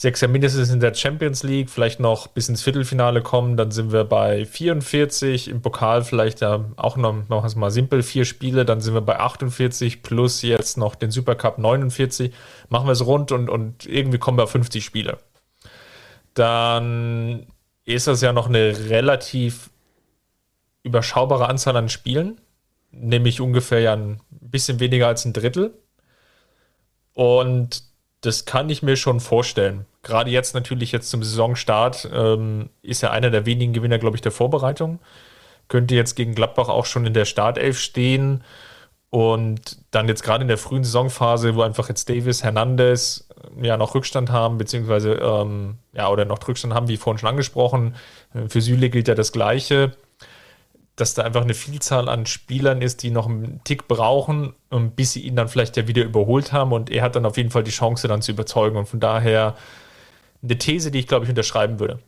sechs ja mindestens in der Champions League, vielleicht noch bis ins Viertelfinale kommen, dann sind wir bei 44, im Pokal vielleicht ja auch noch, machen wir mal simpel, vier Spiele, dann sind wir bei 48 plus jetzt noch den Supercup 49, machen wir es rund und, und irgendwie kommen wir auf 50 Spiele. Dann ist das ja noch eine relativ überschaubare Anzahl an Spielen, nämlich ungefähr ja ein bisschen weniger als ein Drittel. Und das kann ich mir schon vorstellen gerade jetzt natürlich jetzt zum Saisonstart ähm, ist er einer der wenigen Gewinner, glaube ich, der Vorbereitung. Könnte jetzt gegen Gladbach auch schon in der Startelf stehen. Und dann jetzt gerade in der frühen Saisonphase, wo einfach jetzt Davis, Hernandez, ja noch Rückstand haben, beziehungsweise ähm, ja, oder noch Rückstand haben, wie vorhin schon angesprochen. Äh, für Süle gilt ja das Gleiche, dass da einfach eine Vielzahl an Spielern ist, die noch einen Tick brauchen, bis sie ihn dann vielleicht ja wieder überholt haben. Und er hat dann auf jeden Fall die Chance, dann zu überzeugen. Und von daher eine These, die ich, glaube ich, unterschreiben würde.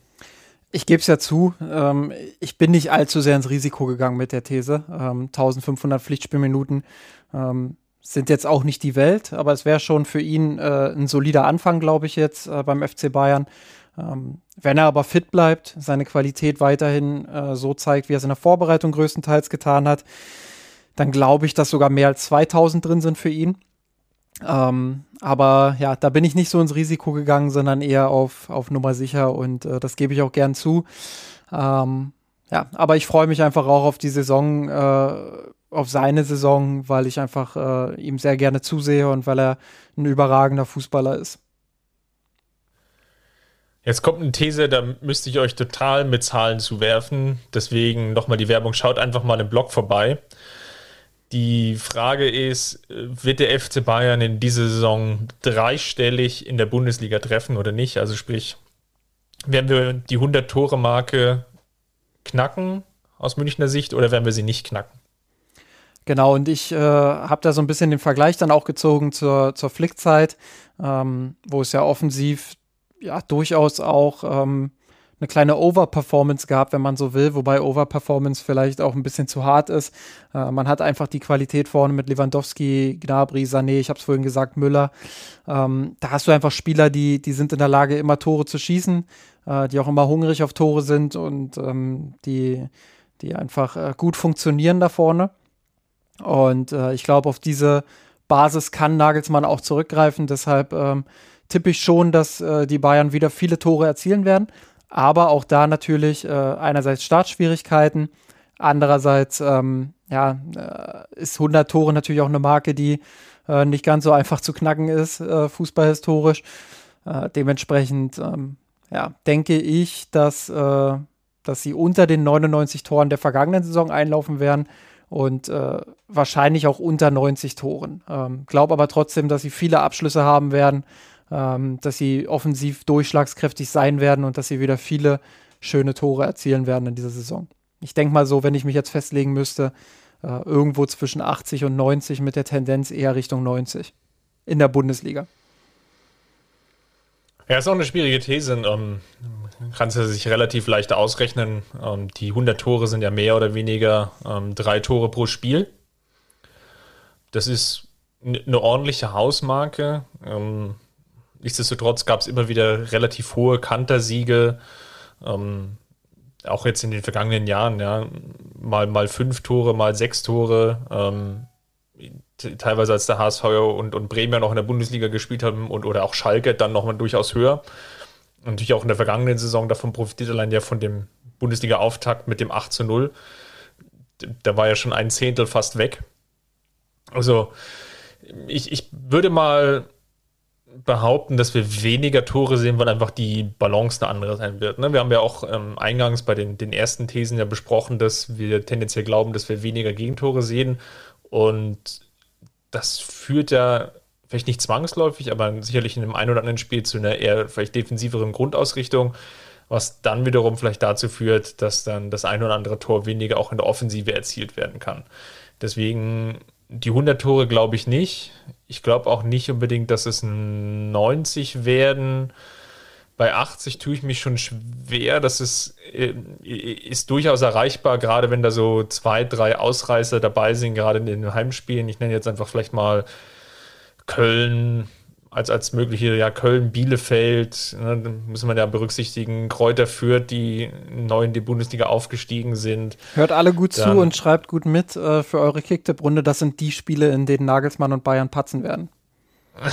Ich gebe es ja zu, ähm, ich bin nicht allzu sehr ins Risiko gegangen mit der These. Ähm, 1500 Pflichtspielminuten ähm, sind jetzt auch nicht die Welt, aber es wäre schon für ihn äh, ein solider Anfang, glaube ich, jetzt äh, beim FC Bayern. Ähm, wenn er aber fit bleibt, seine Qualität weiterhin äh, so zeigt, wie er es in der Vorbereitung größtenteils getan hat, dann glaube ich, dass sogar mehr als 2000 drin sind für ihn. Ähm, aber ja, da bin ich nicht so ins Risiko gegangen, sondern eher auf, auf Nummer sicher und äh, das gebe ich auch gern zu. Ähm, ja, aber ich freue mich einfach auch auf die Saison, äh, auf seine Saison, weil ich einfach äh, ihm sehr gerne zusehe und weil er ein überragender Fußballer ist. Jetzt kommt eine These, da müsste ich euch total mit Zahlen zuwerfen. Deswegen nochmal die Werbung. Schaut einfach mal im Blog vorbei. Die Frage ist, wird der FC Bayern in dieser Saison dreistellig in der Bundesliga treffen oder nicht? Also sprich, werden wir die 100-Tore-Marke knacken aus Münchner Sicht oder werden wir sie nicht knacken? Genau, und ich äh, habe da so ein bisschen den Vergleich dann auch gezogen zur, zur Flickzeit, ähm, wo es ja offensiv ja durchaus auch ähm, eine kleine Overperformance gehabt, wenn man so will, wobei Overperformance vielleicht auch ein bisschen zu hart ist. Äh, man hat einfach die Qualität vorne mit Lewandowski, Gnabry, Sané, ich habe es vorhin gesagt, Müller. Ähm, da hast du einfach Spieler, die, die sind in der Lage, immer Tore zu schießen, äh, die auch immer hungrig auf Tore sind und ähm, die, die einfach äh, gut funktionieren da vorne. Und äh, ich glaube, auf diese Basis kann Nagelsmann auch zurückgreifen. Deshalb ähm, tippe ich schon, dass äh, die Bayern wieder viele Tore erzielen werden. Aber auch da natürlich äh, einerseits Startschwierigkeiten, andererseits ähm, ja, äh, ist 100 Tore natürlich auch eine Marke, die äh, nicht ganz so einfach zu knacken ist, äh, fußballhistorisch. Äh, dementsprechend ähm, ja, denke ich, dass, äh, dass sie unter den 99 Toren der vergangenen Saison einlaufen werden und äh, wahrscheinlich auch unter 90 Toren. Ähm, Glaube aber trotzdem, dass sie viele Abschlüsse haben werden ähm, dass sie offensiv durchschlagskräftig sein werden und dass sie wieder viele schöne Tore erzielen werden in dieser Saison. Ich denke mal so, wenn ich mich jetzt festlegen müsste, äh, irgendwo zwischen 80 und 90 mit der Tendenz eher Richtung 90 in der Bundesliga. Ja, ist auch eine schwierige These. Ähm, kannst du sich relativ leicht ausrechnen. Ähm, die 100 Tore sind ja mehr oder weniger ähm, drei Tore pro Spiel. Das ist eine ordentliche Hausmarke. Ähm, Nichtsdestotrotz gab es immer wieder relativ hohe Kantersiege. Ähm, auch jetzt in den vergangenen Jahren, ja, mal, mal fünf Tore, mal sechs Tore. Ähm, teilweise als der HSV und, und Bremen noch in der Bundesliga gespielt haben und oder auch Schalke dann nochmal durchaus höher. Und natürlich auch in der vergangenen Saison davon profitiert allein ja von dem Bundesliga-Auftakt mit dem 8 zu 0. Da war ja schon ein Zehntel fast weg. Also ich, ich würde mal behaupten, dass wir weniger Tore sehen, weil einfach die Balance eine andere sein wird. Ne? Wir haben ja auch ähm, eingangs bei den, den ersten Thesen ja besprochen, dass wir tendenziell glauben, dass wir weniger Gegentore sehen. Und das führt ja vielleicht nicht zwangsläufig, aber sicherlich in einem ein oder anderen Spiel zu einer eher vielleicht defensiveren Grundausrichtung, was dann wiederum vielleicht dazu führt, dass dann das ein oder andere Tor weniger auch in der Offensive erzielt werden kann. Deswegen die 100 Tore glaube ich nicht. Ich glaube auch nicht unbedingt, dass es 90 werden. Bei 80 tue ich mich schon schwer. Das ist, äh, ist durchaus erreichbar, gerade wenn da so zwei, drei Ausreißer dabei sind, gerade in den Heimspielen. Ich nenne jetzt einfach vielleicht mal Köln, als, als mögliche, ja, Köln, Bielefeld, ne, muss man ja berücksichtigen, Kräuter führt, die neu in die Bundesliga aufgestiegen sind. Hört alle gut Dann, zu und schreibt gut mit äh, für eure Kicktipp-Runde. Das sind die Spiele, in denen Nagelsmann und Bayern patzen werden.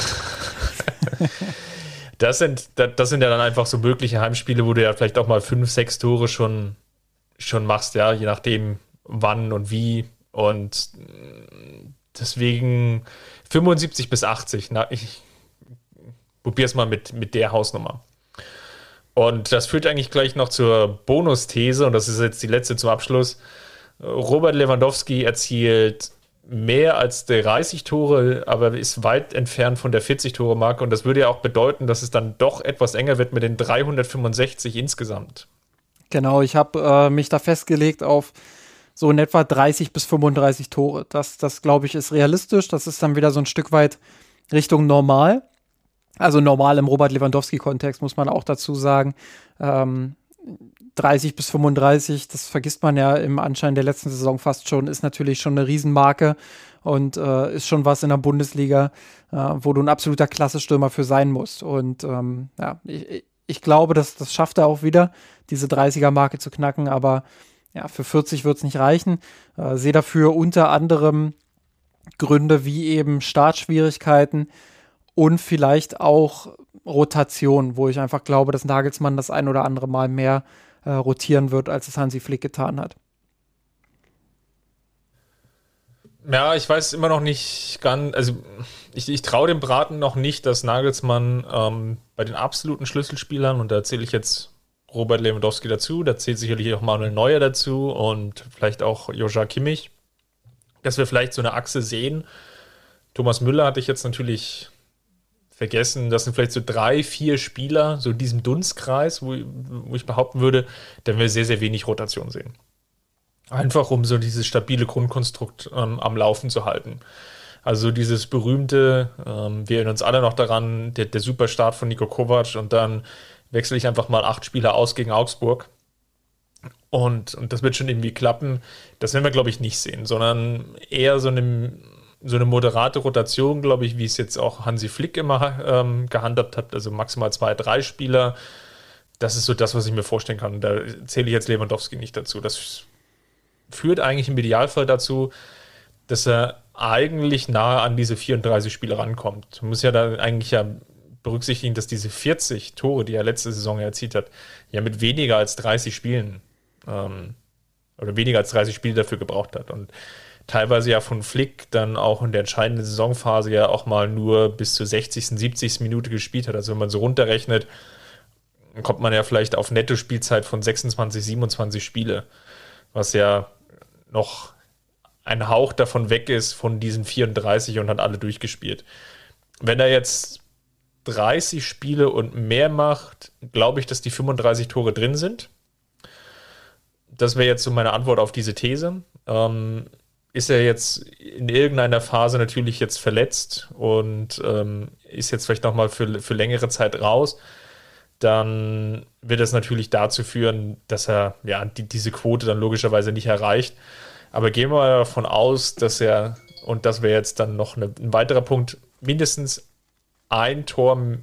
das, sind, das, das sind ja dann einfach so mögliche Heimspiele, wo du ja vielleicht auch mal fünf, sechs Tore schon, schon machst, ja, je nachdem wann und wie. Und deswegen 75 bis 80. Na, ich, probier's mal mit, mit der Hausnummer. Und das führt eigentlich gleich noch zur Bonusthese, und das ist jetzt die letzte zum Abschluss. Robert Lewandowski erzielt mehr als 30 Tore, aber ist weit entfernt von der 40-Tore-Marke. Und das würde ja auch bedeuten, dass es dann doch etwas enger wird mit den 365 insgesamt. Genau, ich habe äh, mich da festgelegt auf so in etwa 30 bis 35 Tore. Das, das glaube ich, ist realistisch. Das ist dann wieder so ein Stück weit Richtung normal. Also normal im Robert Lewandowski-Kontext, muss man auch dazu sagen. Ähm, 30 bis 35, das vergisst man ja im Anschein der letzten Saison fast schon, ist natürlich schon eine Riesenmarke und äh, ist schon was in der Bundesliga, äh, wo du ein absoluter Klassestürmer für sein musst. Und ähm, ja, ich, ich glaube, dass das schafft er auch wieder, diese 30er-Marke zu knacken, aber ja, für 40 wird es nicht reichen. Äh, sehe dafür unter anderem Gründe wie eben Startschwierigkeiten und vielleicht auch Rotation, wo ich einfach glaube, dass Nagelsmann das ein oder andere Mal mehr äh, rotieren wird, als es Hansi Flick getan hat. Ja, ich weiß immer noch nicht ganz, also ich, ich traue dem Braten noch nicht, dass Nagelsmann ähm, bei den absoluten Schlüsselspielern, und da zähle ich jetzt Robert Lewandowski dazu, da zählt sicherlich auch Manuel Neuer dazu und vielleicht auch Joja Kimmich, dass wir vielleicht so eine Achse sehen. Thomas Müller hatte ich jetzt natürlich vergessen. Das sind vielleicht so drei, vier Spieler, so in diesem Dunstkreis, wo, wo ich behaupten würde, da werden wir sehr, sehr wenig Rotation sehen. Einfach um so dieses stabile Grundkonstrukt ähm, am Laufen zu halten. Also dieses berühmte, ähm, wir erinnern uns alle noch daran, der, der Superstart von Nico Kovac und dann wechsle ich einfach mal acht Spieler aus gegen Augsburg. Und, und das wird schon irgendwie klappen. Das werden wir, glaube ich, nicht sehen, sondern eher so eine so eine moderate Rotation, glaube ich, wie es jetzt auch Hansi Flick immer ähm, gehandhabt hat, also maximal zwei, drei Spieler. Das ist so das, was ich mir vorstellen kann. Da zähle ich jetzt Lewandowski nicht dazu. Das führt eigentlich im Idealfall dazu, dass er eigentlich nahe an diese 34 Spiele rankommt. Man muss ja da eigentlich ja berücksichtigen, dass diese 40 Tore, die er letzte Saison erzielt hat, ja mit weniger als 30 Spielen ähm, oder weniger als 30 Spiele dafür gebraucht hat. Und teilweise ja von Flick dann auch in der entscheidenden Saisonphase ja auch mal nur bis zur 60., 70. Minute gespielt hat. Also wenn man so runterrechnet, kommt man ja vielleicht auf Netto-Spielzeit von 26, 27 Spiele, was ja noch ein Hauch davon weg ist von diesen 34 und hat alle durchgespielt. Wenn er jetzt 30 Spiele und mehr macht, glaube ich, dass die 35 Tore drin sind. Das wäre jetzt so meine Antwort auf diese These. Ähm, ist er jetzt in irgendeiner Phase natürlich jetzt verletzt und ähm, ist jetzt vielleicht nochmal für, für längere Zeit raus, dann wird das natürlich dazu führen, dass er ja die, diese Quote dann logischerweise nicht erreicht. Aber gehen wir davon aus, dass er, und das wäre jetzt dann noch eine, ein weiterer Punkt, mindestens ein Tor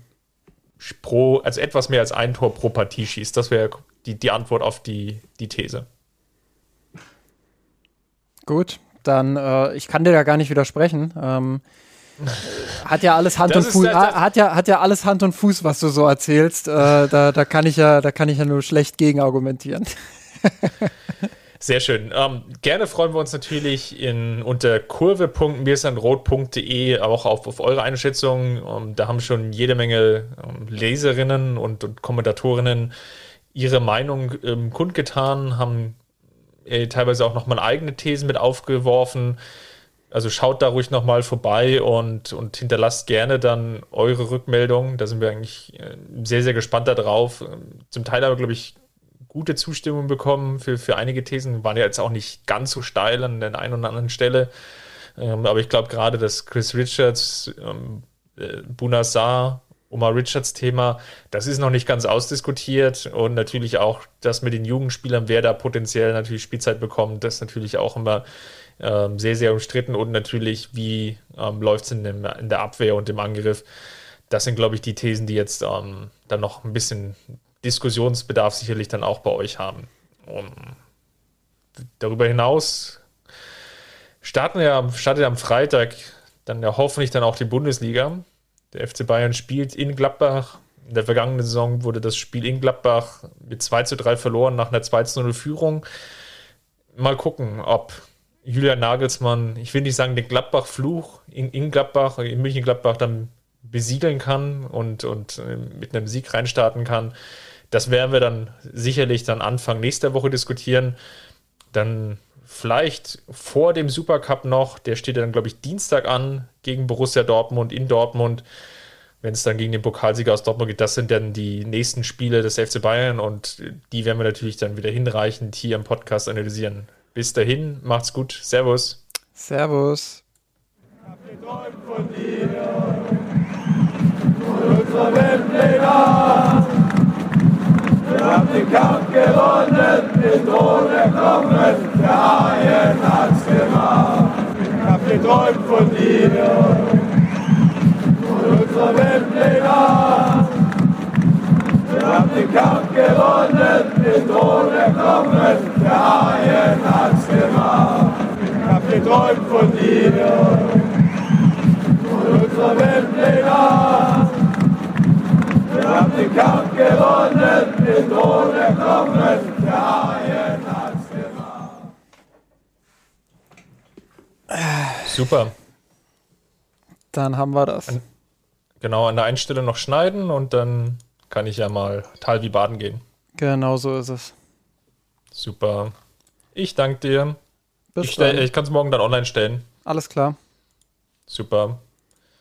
pro, also etwas mehr als ein Tor pro Partie schießt. Das wäre die, die Antwort auf die, die These. Gut, dann äh, ich kann dir da gar nicht widersprechen. Ähm, hat ja alles Hand das und Fuß, hat ja hat ja alles Hand und Fuß, was du so erzählst. Äh, da, da kann ich ja da kann ich ja nur schlecht gegen argumentieren. Sehr schön. Ähm, gerne freuen wir uns natürlich in, unter kurve.mirsanrot.de auch auf, auf eure Einschätzung. Ähm, da haben schon jede Menge ähm, Leserinnen und, und Kommentatorinnen ihre Meinung ähm, kundgetan, haben äh, teilweise auch nochmal eigene Thesen mit aufgeworfen. Also schaut da ruhig nochmal vorbei und, und hinterlasst gerne dann eure Rückmeldungen. Da sind wir eigentlich äh, sehr, sehr gespannt darauf. Zum Teil aber, glaube ich, gute Zustimmung bekommen für, für einige Thesen. Waren ja jetzt auch nicht ganz so steil an der einen oder anderen Stelle. Ähm, aber ich glaube gerade, dass Chris Richards, ähm, äh, Bunasar Omar Richards Thema, das ist noch nicht ganz ausdiskutiert und natürlich auch das mit den Jugendspielern, wer da potenziell natürlich Spielzeit bekommt, das ist natürlich auch immer ähm, sehr, sehr umstritten und natürlich, wie ähm, läuft es in, in, der Abwehr und im Angriff. Das sind, glaube ich, die Thesen, die jetzt ähm, dann noch ein bisschen Diskussionsbedarf sicherlich dann auch bei euch haben. Und darüber hinaus starten wir, startet am Freitag dann ja hoffentlich dann auch die Bundesliga. Der FC Bayern spielt in Gladbach. In der vergangenen Saison wurde das Spiel in Gladbach mit 2 zu 3 verloren nach einer 2 zu 0 Führung. Mal gucken, ob Julian Nagelsmann, ich will nicht sagen den Gladbach-Fluch in, in Gladbach, in München-Gladbach dann besiegeln kann und, und äh, mit einem Sieg reinstarten kann. Das werden wir dann sicherlich dann Anfang nächster Woche diskutieren. Dann vielleicht vor dem Supercup noch. Der steht dann, glaube ich, Dienstag an gegen Borussia Dortmund in Dortmund. Wenn es dann gegen den Pokalsieger aus Dortmund geht, das sind dann die nächsten Spiele des FC Bayern und die werden wir natürlich dann wieder hinreichend hier im Podcast analysieren. Bis dahin, macht's gut. Servus. Servus. Ich hab geträumt von dir, von unserer Weltpläne. Wir haben den Kampf gewonnen, den Thron erkommen, der Haien hat's gemacht. Ich hab geträumt von dir, von unserer Weltpläne. Wir haben den Kampf gewonnen, den Thron erkommen, der Haien hat's gemacht. Ich hab geträumt von dir, von unserer Weltpläne. Wir haben den Kampf gewonnen, den Thron erkommen, der Haien hat's gemacht. Super. Dann haben wir das. Genau, an der einen Stelle noch schneiden und dann kann ich ja mal Tal wie baden gehen. Genau so ist es. Super. Ich danke dir. Bis Ich, ich kann es morgen dann online stellen. Alles klar. Super.